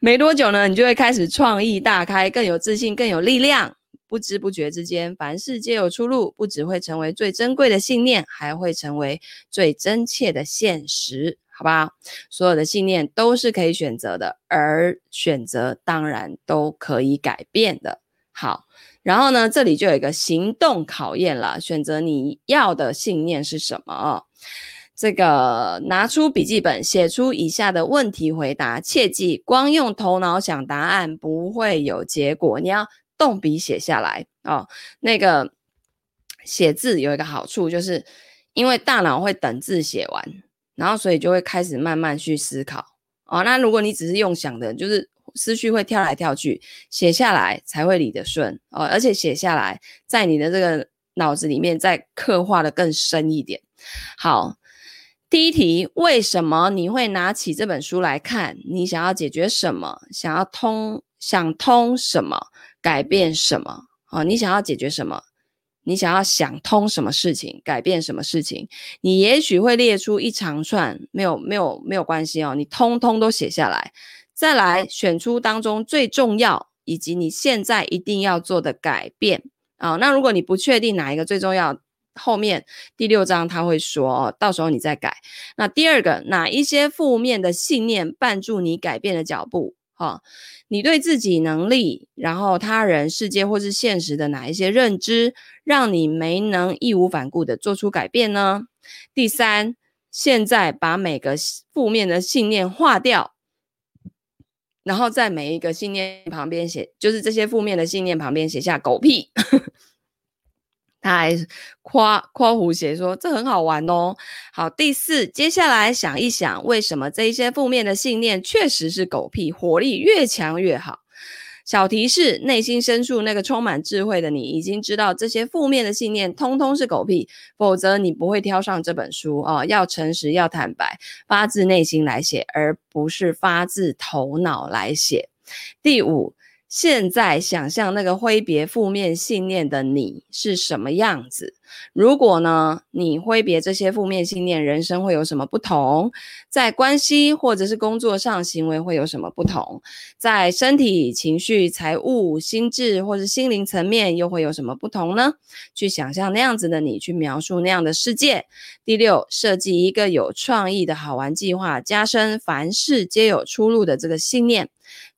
没多久呢，你就会开始创意大开，更有自信，更有力量。不知不觉之间，凡事皆有出路，不只会成为最珍贵的信念，还会成为最真切的现实，好吧？所有的信念都是可以选择的，而选择当然都可以改变的。好，然后呢，这里就有一个行动考验了，选择你要的信念是什么？这个拿出笔记本，写出以下的问题回答。切记，光用头脑想答案不会有结果，你要动笔写下来哦。那个写字有一个好处，就是因为大脑会等字写完，然后所以就会开始慢慢去思考哦。那如果你只是用想的，就是思绪会跳来跳去，写下来才会理得顺哦。而且写下来，在你的这个脑子里面再刻画得更深一点。好。第一题，为什么你会拿起这本书来看？你想要解决什么？想要通，想通什么？改变什么？哦，你想要解决什么？你想要想通什么事情？改变什么事情？你也许会列出一长串，没有，没有，没有关系哦，你通通都写下来，再来选出当中最重要以及你现在一定要做的改变啊，哦。那如果你不确定哪一个最重要，后面第六章他会说，到时候你再改。那第二个，哪一些负面的信念绊住你改变的脚步？哈、你对自己能力、然后他人、世界或是现实的哪一些认知，让你没能义无反顾的做出改变呢？第三，现在把每个负面的信念划掉，然后在每一个信念旁边写，就是这些负面的信念旁边写下狗屁。他还夸夸胡写说，这很好玩哦。好，第四，接下来想一想，为什么这一些负面的信念确实是狗屁？火力越强越好。小提示：内心深处那个充满智慧的你，已经知道这些负面的信念通通是狗屁，否则你不会挑上这本书哦。要诚实，要坦白，发自内心来写，而不是发自头脑来写。第五。现在想象那个挥别负面信念的你是什么样子？如果呢，你挥别这些负面信念，人生会有什么不同？在关系或者是工作上，行为会有什么不同？在身体、情绪、财务、心智或者心灵层面又会有什么不同呢？去想象那样子的你，去描述那样的世界。第六，设计一个有创意的好玩计划，加深凡事皆有出路的这个信念。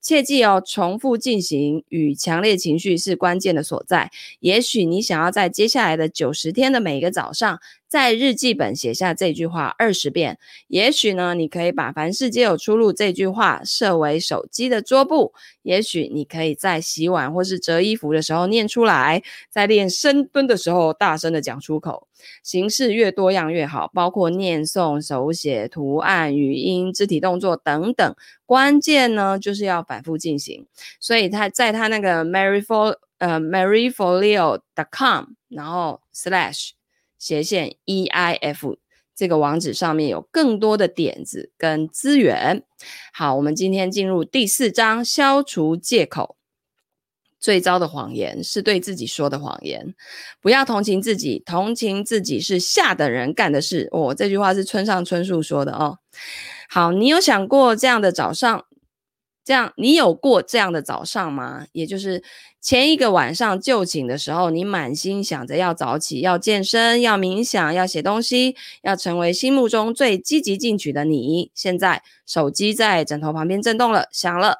切记哦，重复进行与强烈情绪是关键的所在。也许你想要在接下来的九十天的每一个早上，在日记本写下这句话二十遍。也许呢，你可以把“凡事皆有出路”这句话设为手机的桌布。也许你可以在洗碗或是折衣服的时候念出来，在练深蹲的时候大声的讲出口。形式越多样越好，包括念诵、手写、图案、语音、肢体动作等等。关键呢，就是要反复进行。所以他在他那个 Mary for 呃 Maryfolio.com，然后 slash。斜线 EIF 这个网址上面有更多的点子跟资源。好，我们今天进入第四章，消除借口。最糟的谎言是对自己说的谎言。不要同情自己，同情自己是下等人干的事。哦，这句话是村上春树说的哦。好，你有想过这样的早上？这样，你有过这样的早上吗？也就是前一个晚上就寝的时候，你满心想着要早起、要健身、要冥想、要写东西、要成为心目中最积极进取的你。现在手机在枕头旁边震动了，响了。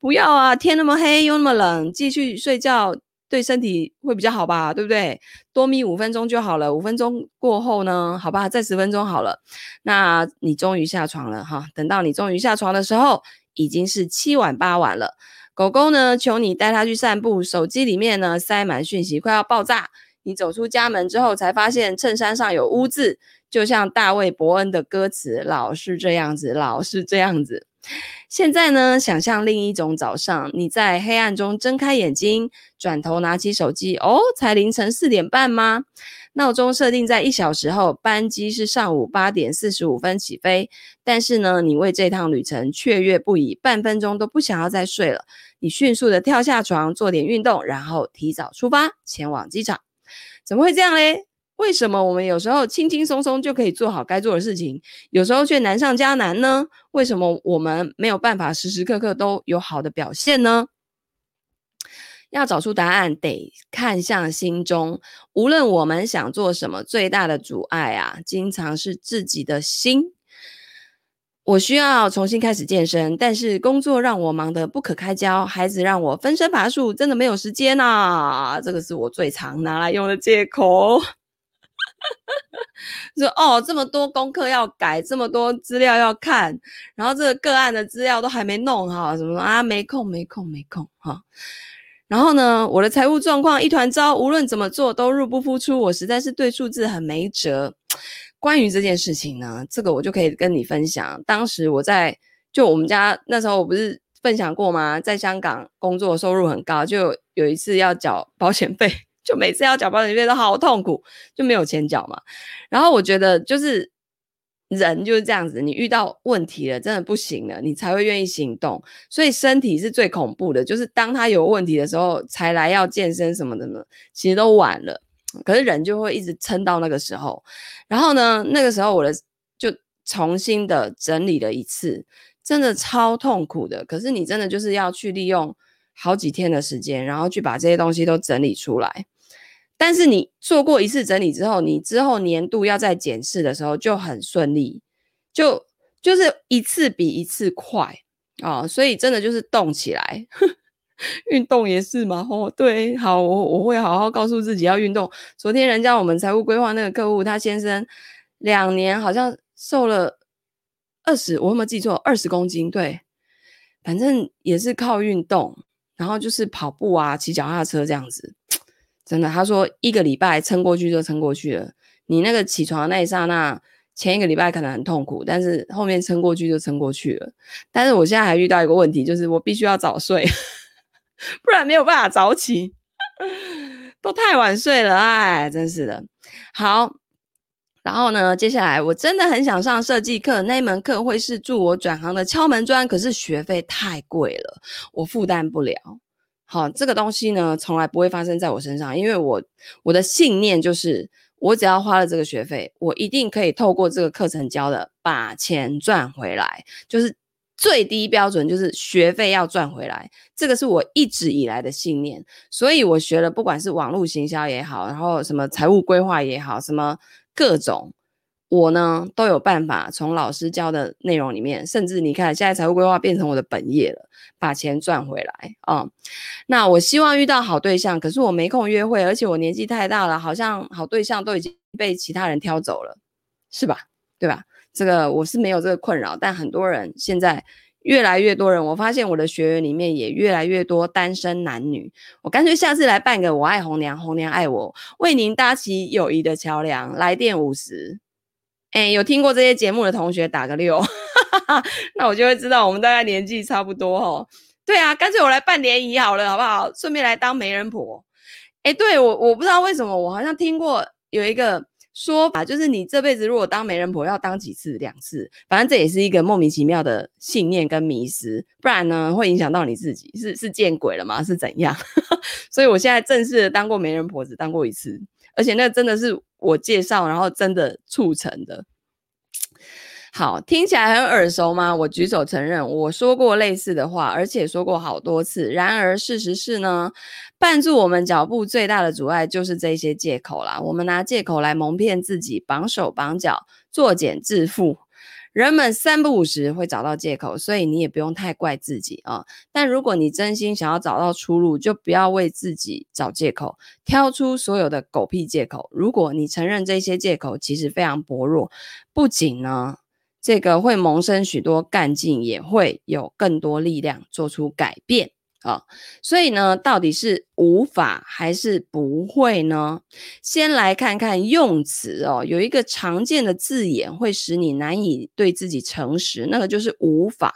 不要啊！天那么黑，又那么冷，继续睡觉对身体会比较好吧？对不对？多眯五分钟就好了。五分钟过后呢？好吧，再十分钟好了。那你终于下床了哈。等到你终于下床的时候。已经是七晚八晚了，狗狗呢，求你带它去散步。手机里面呢，塞满讯息，快要爆炸。你走出家门之后，才发现衬衫上有污渍，就像大卫伯恩的歌词：“老是这样子，老是这样子。”现在呢，想象另一种早上，你在黑暗中睁开眼睛，转头拿起手机，哦，才凌晨四点半吗？闹钟设定在一小时后，班机是上午八点四十五分起飞。但是呢，你为这趟旅程雀跃不已，半分钟都不想要再睡了。你迅速的跳下床，做点运动，然后提早出发前往机场。怎么会这样嘞？为什么我们有时候轻轻松松就可以做好该做的事情，有时候却难上加难呢？为什么我们没有办法时时刻刻都有好的表现呢？要找出答案，得看向心中。无论我们想做什么，最大的阻碍啊，经常是自己的心。我需要重新开始健身，但是工作让我忙得不可开交，孩子让我分身乏术，真的没有时间啊！这个是我最常拿来用的借口。说哦，这么多功课要改，这么多资料要看，然后这个个案的资料都还没弄好，什么啊？没空，没空，没空，哈。然后呢，我的财务状况一团糟，无论怎么做都入不敷出，我实在是对数字很没辙。关于这件事情呢，这个我就可以跟你分享。当时我在就我们家那时候，我不是分享过吗？在香港工作收入很高，就有一次要缴保险费，就每次要缴保险费都好痛苦，就没有钱缴嘛。然后我觉得就是。人就是这样子，你遇到问题了，真的不行了，你才会愿意行动。所以身体是最恐怖的，就是当他有问题的时候，才来要健身什么的呢，其实都晚了。可是人就会一直撑到那个时候。然后呢，那个时候我的就重新的整理了一次，真的超痛苦的。可是你真的就是要去利用好几天的时间，然后去把这些东西都整理出来。但是你做过一次整理之后，你之后年度要再检视的时候就很顺利，就就是一次比一次快啊、哦！所以真的就是动起来，(laughs) 运动也是嘛。哦，对，好，我我会好好告诉自己要运动。昨天人家我们财务规划那个客户，他先生两年好像瘦了二十，我有没有记错？二十公斤，对，反正也是靠运动，然后就是跑步啊，骑脚踏车这样子。真的，他说一个礼拜撑过去就撑过去了。你那个起床的那一刹那，前一个礼拜可能很痛苦，但是后面撑过去就撑过去了。但是我现在还遇到一个问题，就是我必须要早睡，(laughs) 不然没有办法早起，(laughs) 都太晚睡了，哎，真是的。好，然后呢，接下来我真的很想上设计课，那门课会是助我转行的敲门砖，可是学费太贵了，我负担不了。好，这个东西呢，从来不会发生在我身上，因为我我的信念就是，我只要花了这个学费，我一定可以透过这个课程教的把钱赚回来，就是最低标准就是学费要赚回来，这个是我一直以来的信念，所以我学了，不管是网络行销也好，然后什么财务规划也好，什么各种，我呢都有办法从老师教的内容里面，甚至你看现在财务规划变成我的本业了，把钱赚回来啊、嗯。那我希望遇到好对象，可是我没空约会，而且我年纪太大了，好像好对象都已经被其他人挑走了，是吧？对吧？这个我是没有这个困扰，但很多人现在。越来越多人，我发现我的学员里面也越来越多单身男女。我干脆下次来办个“我爱红娘，红娘爱我”，为您搭起友谊的桥梁。来电五十，哎，有听过这些节目的同学打个六，(laughs) 那我就会知道我们大概年纪差不多哦。对啊，干脆我来办联谊好了，好不好？顺便来当媒人婆。哎，对，我我不知道为什么，我好像听过有一个。说法就是你这辈子如果当媒人婆要当几次？两次，反正这也是一个莫名其妙的信念跟迷失，不然呢会影响到你自己，是是见鬼了吗？是怎样？(laughs) 所以我现在正式的当过媒人婆，只当过一次，而且那真的是我介绍，然后真的促成的。好，听起来很耳熟吗？我举手承认，我说过类似的话，而且说过好多次。然而事实是呢，绊住我们脚步最大的阻碍就是这些借口啦。我们拿借口来蒙骗自己，绑手绑脚，作茧自缚。人们三不五时会找到借口，所以你也不用太怪自己啊。但如果你真心想要找到出路，就不要为自己找借口，挑出所有的狗屁借口。如果你承认这些借口其实非常薄弱，不仅呢。这个会萌生许多干劲，也会有更多力量做出改变啊、所以呢，到底是无法还是不会呢？先来看看用词哦，有一个常见的字眼会使你难以对自己诚实，那个就是无法。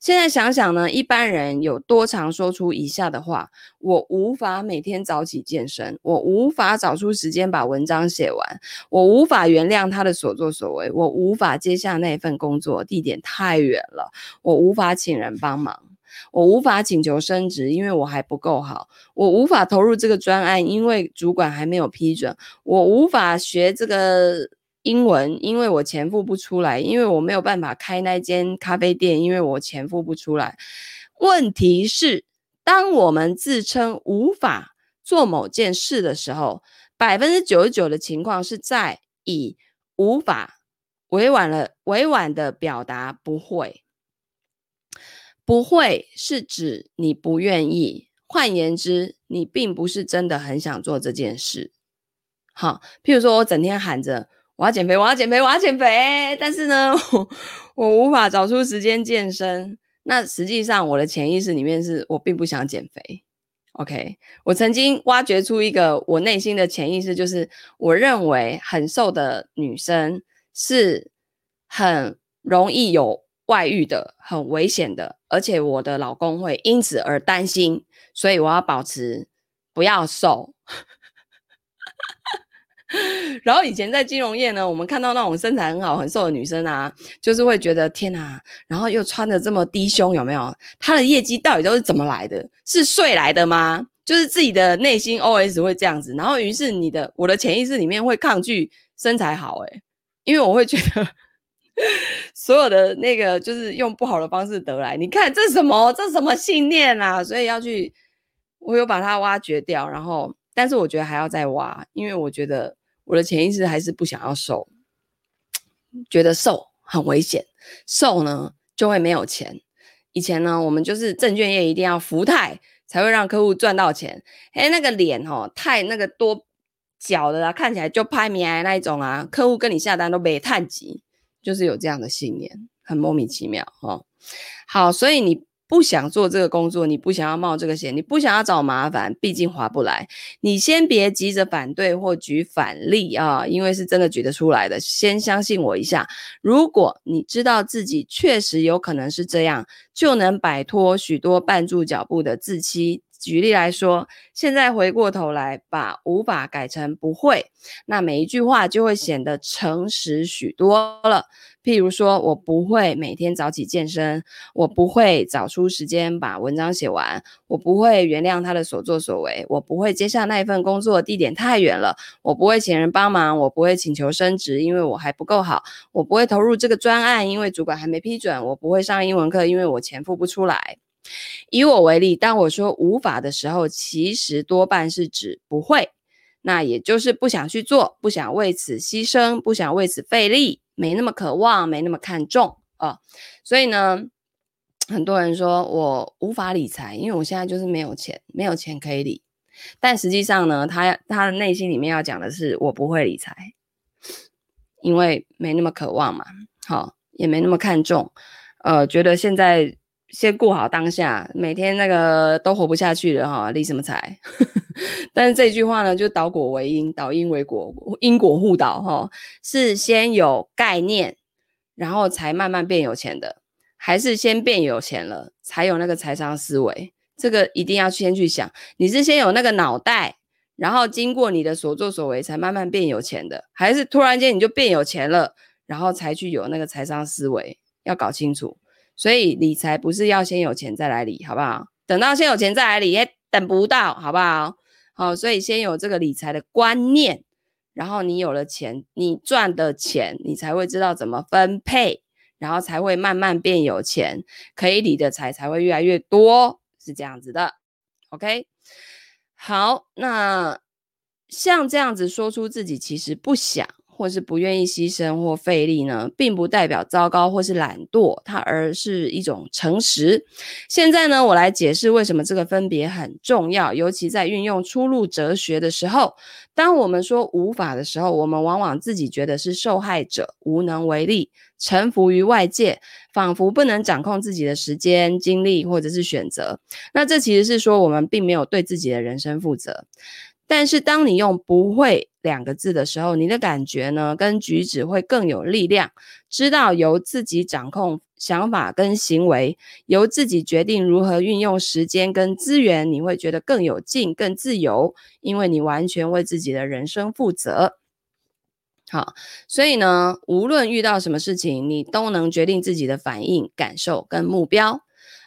现在想想呢，一般人有多常说出以下的话：我无法每天早起健身，我无法找出时间把文章写完，我无法原谅他的所作所为，我无法接下那份工作，地点太远了，我无法请人帮忙，我无法请求升职，因为我还不够好，我无法投入这个专案，因为主管还没有批准，我无法学这个。英文，因为我钱付不出来，因为我没有办法开那间咖啡店，因为我钱付不出来。问题是，当我们自称无法做某件事的时候，百分之九十九的情况是在以无法委婉了委婉的表达不会。不会是指你不愿意，换言之，你并不是真的很想做这件事。好，譬如说我整天喊着。我要减肥，我要减肥，我要减肥。但是呢，(laughs) 我我无法找出时间健身。那实际上，我的潜意识里面是我并不想减肥。OK，我曾经挖掘出一个我内心的潜意识，就是我认为很瘦的女生是很容易有外遇的，很危险的，而且我的老公会因此而担心，所以我要保持不要瘦。(laughs) 然后以前在金融业呢，我们看到那种身材很好、很瘦的女生啊，就是会觉得天哪，然后又穿得这么低胸，有没有？她的业绩到底都是怎么来的？是睡来的吗？就是自己的内心 OS 会这样子，然后于是你的我的潜意识里面会抗拒身材好，诶，因为我会觉得 (laughs) 所有的那个就是用不好的方式得来。你看这什么？这什么信念啊？所以要去，我有把它挖掘掉，然后但是我觉得还要再挖，因为我觉得。我的潜意识还是不想要瘦，觉得瘦很危险，瘦呢就会没有钱。以前呢，我们就是证券业一定要福泰才会让客户赚到钱。哎，那个脸哦，太那个多角的啦，看起来就拍米癌那一种啊，客户跟你下单都没太急，就是有这样的信念，很莫名其妙哦。好，所以你。不想做这个工作，你不想要冒这个险，你不想要找麻烦，毕竟划不来。你先别急着反对或举反例啊，因为是真的举得出来的。先相信我一下，如果你知道自己确实有可能是这样，就能摆脱许多绊住脚步的自欺。举例来说，现在回过头来把无法改成不会，那每一句话就会显得诚实许多了。譬如说，我不会每天早起健身，我不会找出时间把文章写完，我不会原谅他的所作所为，我不会接下那一份工作，地点太远了，我不会请人帮忙，我不会请求升职，因为我还不够好，我不会投入这个专案，因为主管还没批准，我不会上英文课，因为我钱付不出来。以我为例，当我说无法的时候，其实多半是指不会。那也就是不想去做，不想为此牺牲，不想为此费力，没那么渴望，没那么看重啊、哦。所以呢，很多人说我无法理财，因为我现在就是没有钱，没有钱可以理。但实际上呢，他他的内心里面要讲的是，我不会理财，因为没那么渴望嘛，好、也没那么看重，呃，觉得现在先过好当下，每天那个都活不下去了哈，理什么财？(laughs) 但是这句话呢，就导果为因，导因为果，因果互导哈，是先有概念，然后才慢慢变有钱的，还是先变有钱了，才有那个财商思维？这个一定要先去想，你是先有那个脑袋，然后经过你的所作所为，才慢慢变有钱的，还是突然间你就变有钱了，然后才去有那个财商思维？要搞清楚。所以理财不是要先有钱再来理，好不好？等到先有钱再来理，也等不到，好不好？好，所以先有这个理财的观念，然后你有了钱，你赚的钱，你才会知道怎么分配，然后才会慢慢变有钱，可以理的财才会越来越多。是这样子的，OK，好，那像这样子说出自己其实不想，或是不愿意牺牲或费力呢，并不代表糟糕或是懒惰，它而是一种诚实。现在呢，我来解释为什么这个分别很重要，尤其在运用初鹿哲学的时候，当我们说无法的时候，我们往往自己觉得是受害者，无能为力。臣服于外界，仿佛不能掌控自己的时间、精力或者是选择。那这其实是说我们并没有对自己的人生负责。但是当你用“不会”两个字的时候，你的感觉呢跟举止会更有力量。知道由自己掌控想法跟行为，由自己决定如何运用时间跟资源，你会觉得更有劲、更自由，因为你完全为自己的人生负责。好，所以呢，无论遇到什么事情，你都能决定自己的反应、感受跟目标。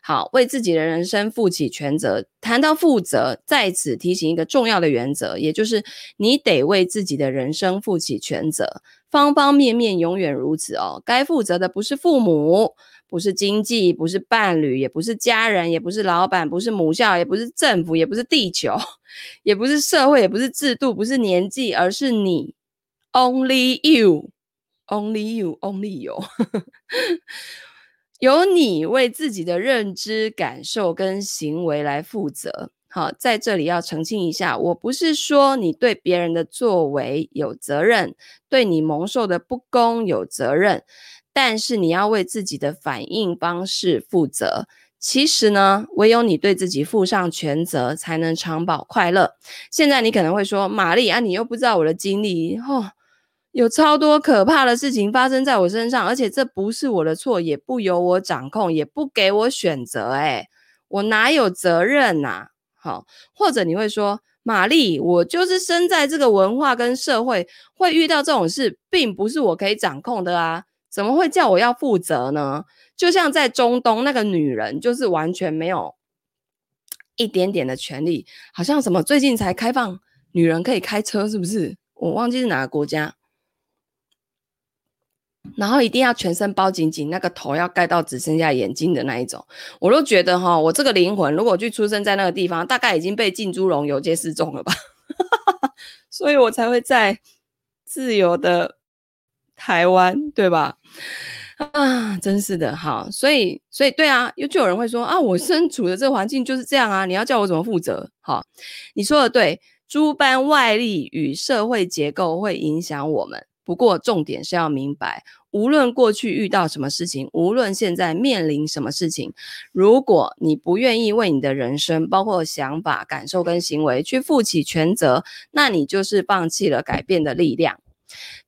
好，为自己的人生负起全责。谈到负责，在此提醒一个重要的原则，也就是你得为自己的人生负起全责，方方面面永远如此哦。该负责的不是父母，不是经济，不是伴侣，也不是家人，也不是老板，不是母校，也不是政府，也不是地球，也不是社会，也不是制度，不是年纪，而是你。Only you, only you, only you。(laughs) 由你为自己的认知、感受跟行为来负责。好，在这里要澄清一下，我不是说你对别人的作为有责任，对你蒙受的不公有责任，但是你要为自己的反应方式负责。其实呢，唯有你对自己负上全责，才能长保快乐。现在你可能会说，玛丽啊，你又不知道我的经历，哦。有超多可怕的事情发生在我身上，而且这不是我的错，也不由我掌控，也不给我选择。诶，我哪有责任呐？好，或者你会说，玛丽，我就是生在这个文化跟社会，会遇到这种事，并不是我可以掌控的啊，怎么会叫我要负责呢？就像在中东那个女人，就是完全没有一点点的权利，好像什么最近才开放女人可以开车，是不是？我忘记是哪个国家。然后一定要全身包紧紧，那个头要盖到只剩下眼睛的那一种，我都觉得哈，我这个灵魂如果去出生在那个地方，大概已经被浸猪笼游街示众了吧，(laughs) 所以我才会在自由的台湾，对吧？啊，真是的，哈，所以所以对啊，又就有人会说啊，我身处的这个环境就是这样啊，你要叫我怎么负责？哈，你说的对，诸般外力与社会结构会影响我们。不过，重点是要明白，无论过去遇到什么事情，无论现在面临什么事情，如果你不愿意为你的人生，包括想法、感受跟行为，去负起全责，那你就是放弃了改变的力量。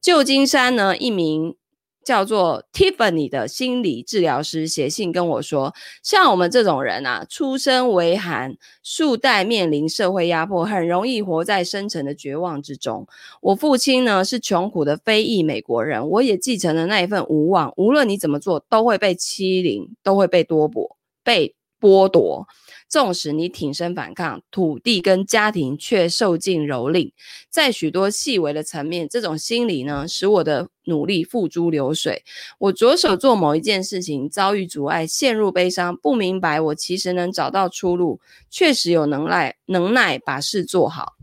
旧金山呢，一名。叫做 Tiffany 的心理治疗师写信跟我说，像我们这种人啊，出身微寒，数代面临社会压迫，很容易活在深沉的绝望之中。我父亲呢是穷苦的非裔美国人，我也继承了那一份无望，无论你怎么做，都会被欺凌，都会被剥夺，被剥夺。纵使你挺身反抗，土地跟家庭却受尽蹂躏。在许多细微的层面，这种心理呢，使我的努力付诸流水。我着手做某一件事情，遭遇阻碍，陷入悲伤，不明白我其实能找到出路，确实有能耐，能耐把事做好。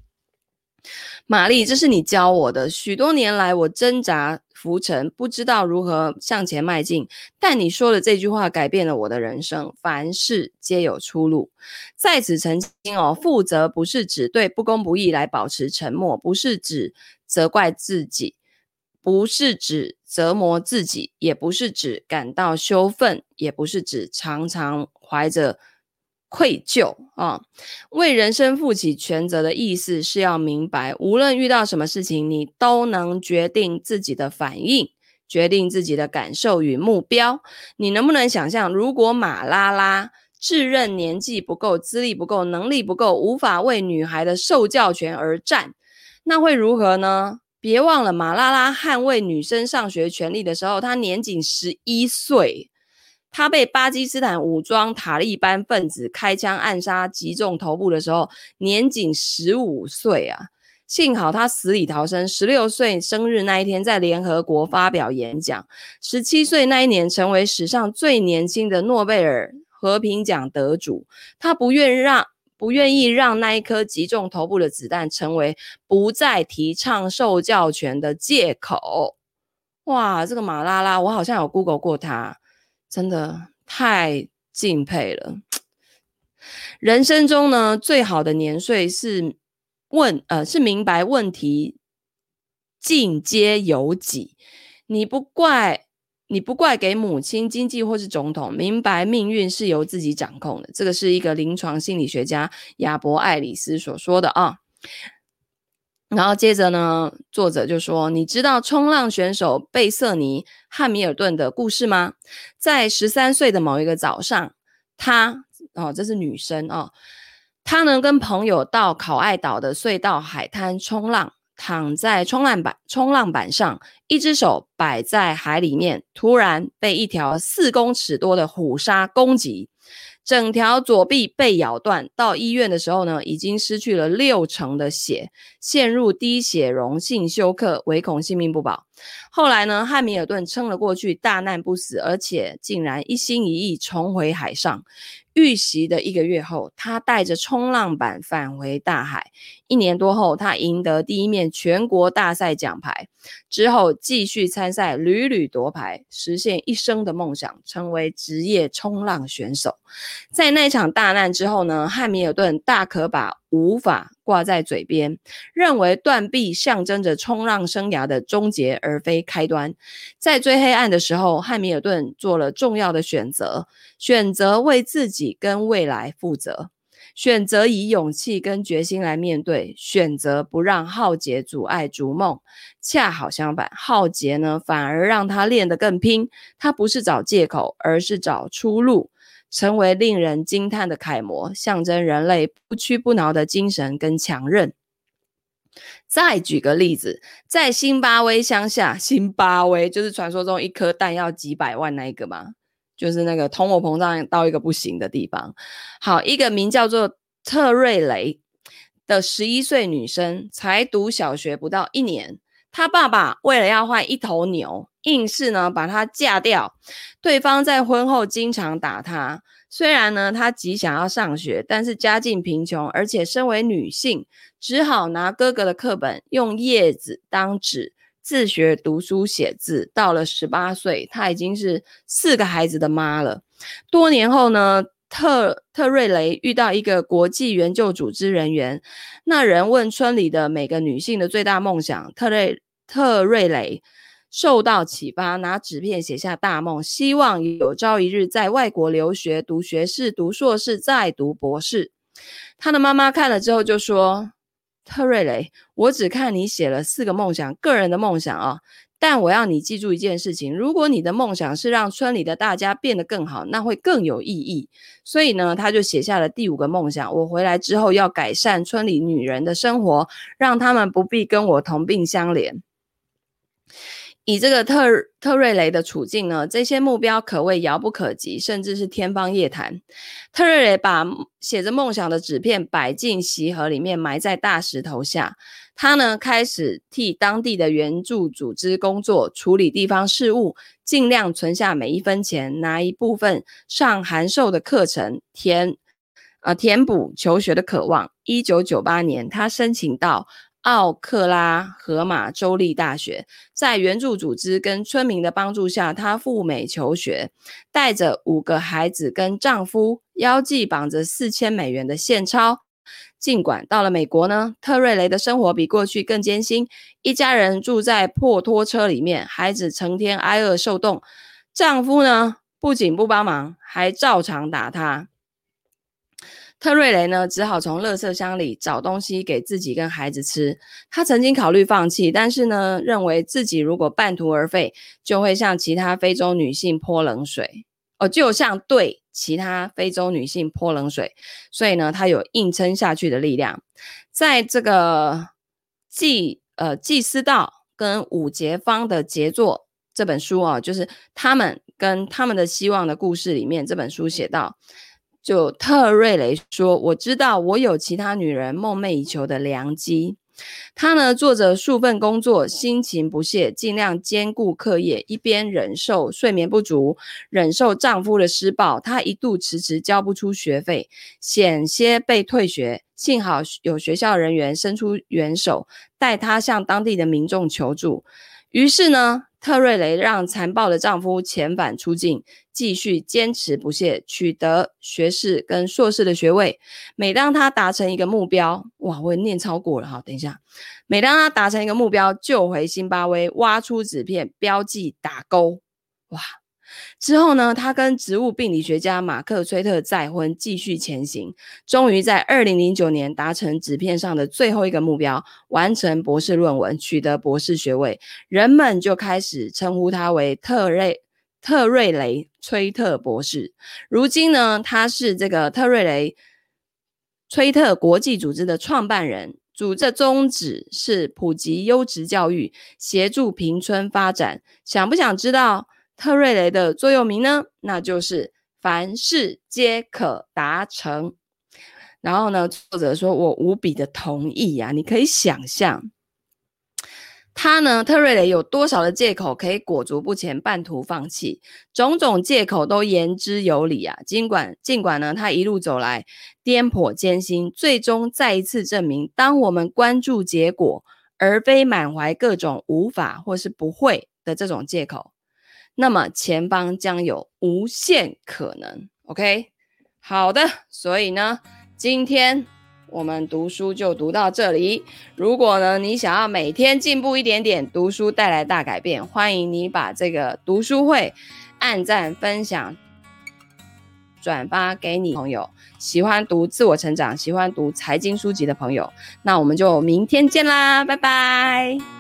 玛丽，这是你教我的。许多年来，我挣扎浮沉，不知道如何向前迈进。但你说的这句话改变了我的人生。凡事皆有出路。在此澄清哦，负责不是指对不公不义来保持沉默，不是指责怪自己，不是指折磨自己，也不是指感到羞愤，也不是指常常怀着。愧疚啊，为人生负起全责的意思是要明白，无论遇到什么事情，你都能决定自己的反应，决定自己的感受与目标。你能不能想象，如果马拉拉自认年纪不够、资历不够、能力不够，无法为女孩的受教权而战，那会如何呢？别忘了，马拉拉捍卫女生上学权利的时候，她年仅十一岁。他被巴基斯坦武装塔利班分子开枪暗杀，击中头部的时候，年仅十五岁啊！幸好他死里逃生，十六岁生日那一天在联合国发表演讲，十七岁那一年成为史上最年轻的诺贝尔和平奖得主。他不愿让，不愿意让那一颗击中头部的子弹成为不再提倡受教权的借口。哇，这个马拉拉，我好像有 Google 过他。真的太敬佩了。人生中呢，最好的年岁是问，呃，是明白问题尽皆由己。你不怪，你不怪给母亲、经济或是总统，明白命运是由自己掌控的。这个是一个临床心理学家亚伯·爱丽丝所说的啊。然后接着呢，作者就说：“你知道冲浪选手贝瑟尼·汉米尔顿的故事吗？在十三岁的某一个早上，她哦，这是女生哦，她呢跟朋友到考爱岛的隧道海滩冲浪，躺在冲浪板冲浪板上，一只手摆在海里面，突然被一条四公尺多的虎鲨攻击。”整条左臂被咬断，到医院的时候呢，已经失去了六成的血，陷入低血溶性休克，唯恐性命不保。后来呢，汉密尔顿撑了过去，大难不死，而且竟然一心一意重回海上。遇袭的一个月后，他带着冲浪板返回大海。一年多后，他赢得第一面全国大赛奖牌，之后继续参赛，屡屡夺牌，实现一生的梦想，成为职业冲浪选手。在那场大难之后呢，汉密尔顿大可把无法挂在嘴边，认为断臂象征着冲浪生涯的终结，而非开端。在最黑暗的时候，汉密尔顿做了重要的选择，选择为自己跟未来负责，选择以勇气跟决心来面对，选择不让浩劫阻碍逐梦。恰好相反，浩劫呢，反而让他练得更拼。他不是找借口，而是找出路。成为令人惊叹的楷模，象征人类不屈不挠的精神跟强韧。再举个例子，在辛巴威乡下，(laughs) 辛巴威就是传说中一颗蛋要几百万那一个嘛，就是那个通货膨胀到一个不行的地方。好，一个名叫做特瑞雷的十一岁女生，才读小学不到一年。她爸爸为了要换一头牛，硬是呢把她嫁掉。对方在婚后经常打她。虽然呢她极想要上学，但是家境贫穷，而且身为女性，只好拿哥哥的课本用叶子当纸自学读书写字。到了十八岁，她已经是四个孩子的妈了。多年后呢，特特瑞雷遇到一个国际援救组织人员，那人问村里的每个女性的最大梦想。特瑞特瑞雷受到启发，拿纸片写下大梦，希望有朝一日在外国留学，读学士、读硕士，再读博士。他的妈妈看了之后就说：“特瑞雷，我只看你写了四个梦想，个人的梦想啊。”但我要你记住一件事情：如果你的梦想是让村里的大家变得更好，那会更有意义。所以呢，他就写下了第五个梦想：我回来之后要改善村里女人的生活，让她们不必跟我同病相怜。以这个特特瑞雷的处境呢，这些目标可谓遥不可及，甚至是天方夜谭。特瑞雷把写着梦想的纸片摆进鞋盒里面，埋在大石头下。他呢，开始替当地的援助组织工作，处理地方事务，尽量存下每一分钱，拿一部分上函授的课程，填呃填补求学的渴望。一九九八年，他申请到奥克拉荷马州立大学，在援助组织跟村民的帮助下，她赴美求学，带着五个孩子跟丈夫，腰际绑着四千美元的现钞。尽管到了美国呢，特瑞雷的生活比过去更艰辛，一家人住在破拖车里面，孩子成天挨饿受冻，丈夫呢不仅不帮忙，还照常打她。特瑞雷呢，只好从垃圾箱里找东西给自己跟孩子吃。他曾经考虑放弃，但是呢，认为自己如果半途而废，就会向其他非洲女性泼冷水。哦，就像对其他非洲女性泼冷水。所以呢，他有硬撑下去的力量。在这个祭呃祭司道跟五节方的杰作这本书啊，就是他们跟他们的希望的故事里面，这本书写到。就特瑞雷说：“我知道我有其他女人梦寐以求的良机。她呢，做着数份工作，辛勤不懈，尽量兼顾课业，一边忍受睡眠不足，忍受丈夫的施暴。她一度迟迟交不出学费，险些被退学。幸好有学校人员伸出援手，带她向当地的民众求助。于是呢。”特瑞雷让残暴的丈夫遣返出境，继续坚持不懈，取得学士跟硕士的学位。每当他达成一个目标，哇，我也念超过了哈，等一下。每当他达成一个目标，就回辛巴威挖出纸片，标记打勾，哇。之后呢，他跟植物病理学家马克·崔特再婚，继续前行，终于在二零零九年达成纸片上的最后一个目标，完成博士论文，取得博士学位。人们就开始称呼他为特瑞特瑞雷·崔特博士。如今呢，他是这个特瑞雷·崔特国际组织的创办人，组织宗旨是普及优质教育，协助贫村发展。想不想知道？特瑞雷的座右铭呢，那就是凡事皆可达成。然后呢，作者说我无比的同意呀、啊，你可以想象，他呢，特瑞雷有多少的借口可以裹足不前、半途放弃？种种借口都言之有理啊。尽管尽管呢，他一路走来颠簸艰辛，最终再一次证明，当我们关注结果，而非满怀各种无法或是不会的这种借口。那么前方将有无限可能，OK？好的，所以呢，今天我们读书就读到这里。如果呢，你想要每天进步一点点，读书带来大改变，欢迎你把这个读书会按赞、分享、转发给你朋友。喜欢读自我成长、喜欢读财经书籍的朋友，那我们就明天见啦，拜拜。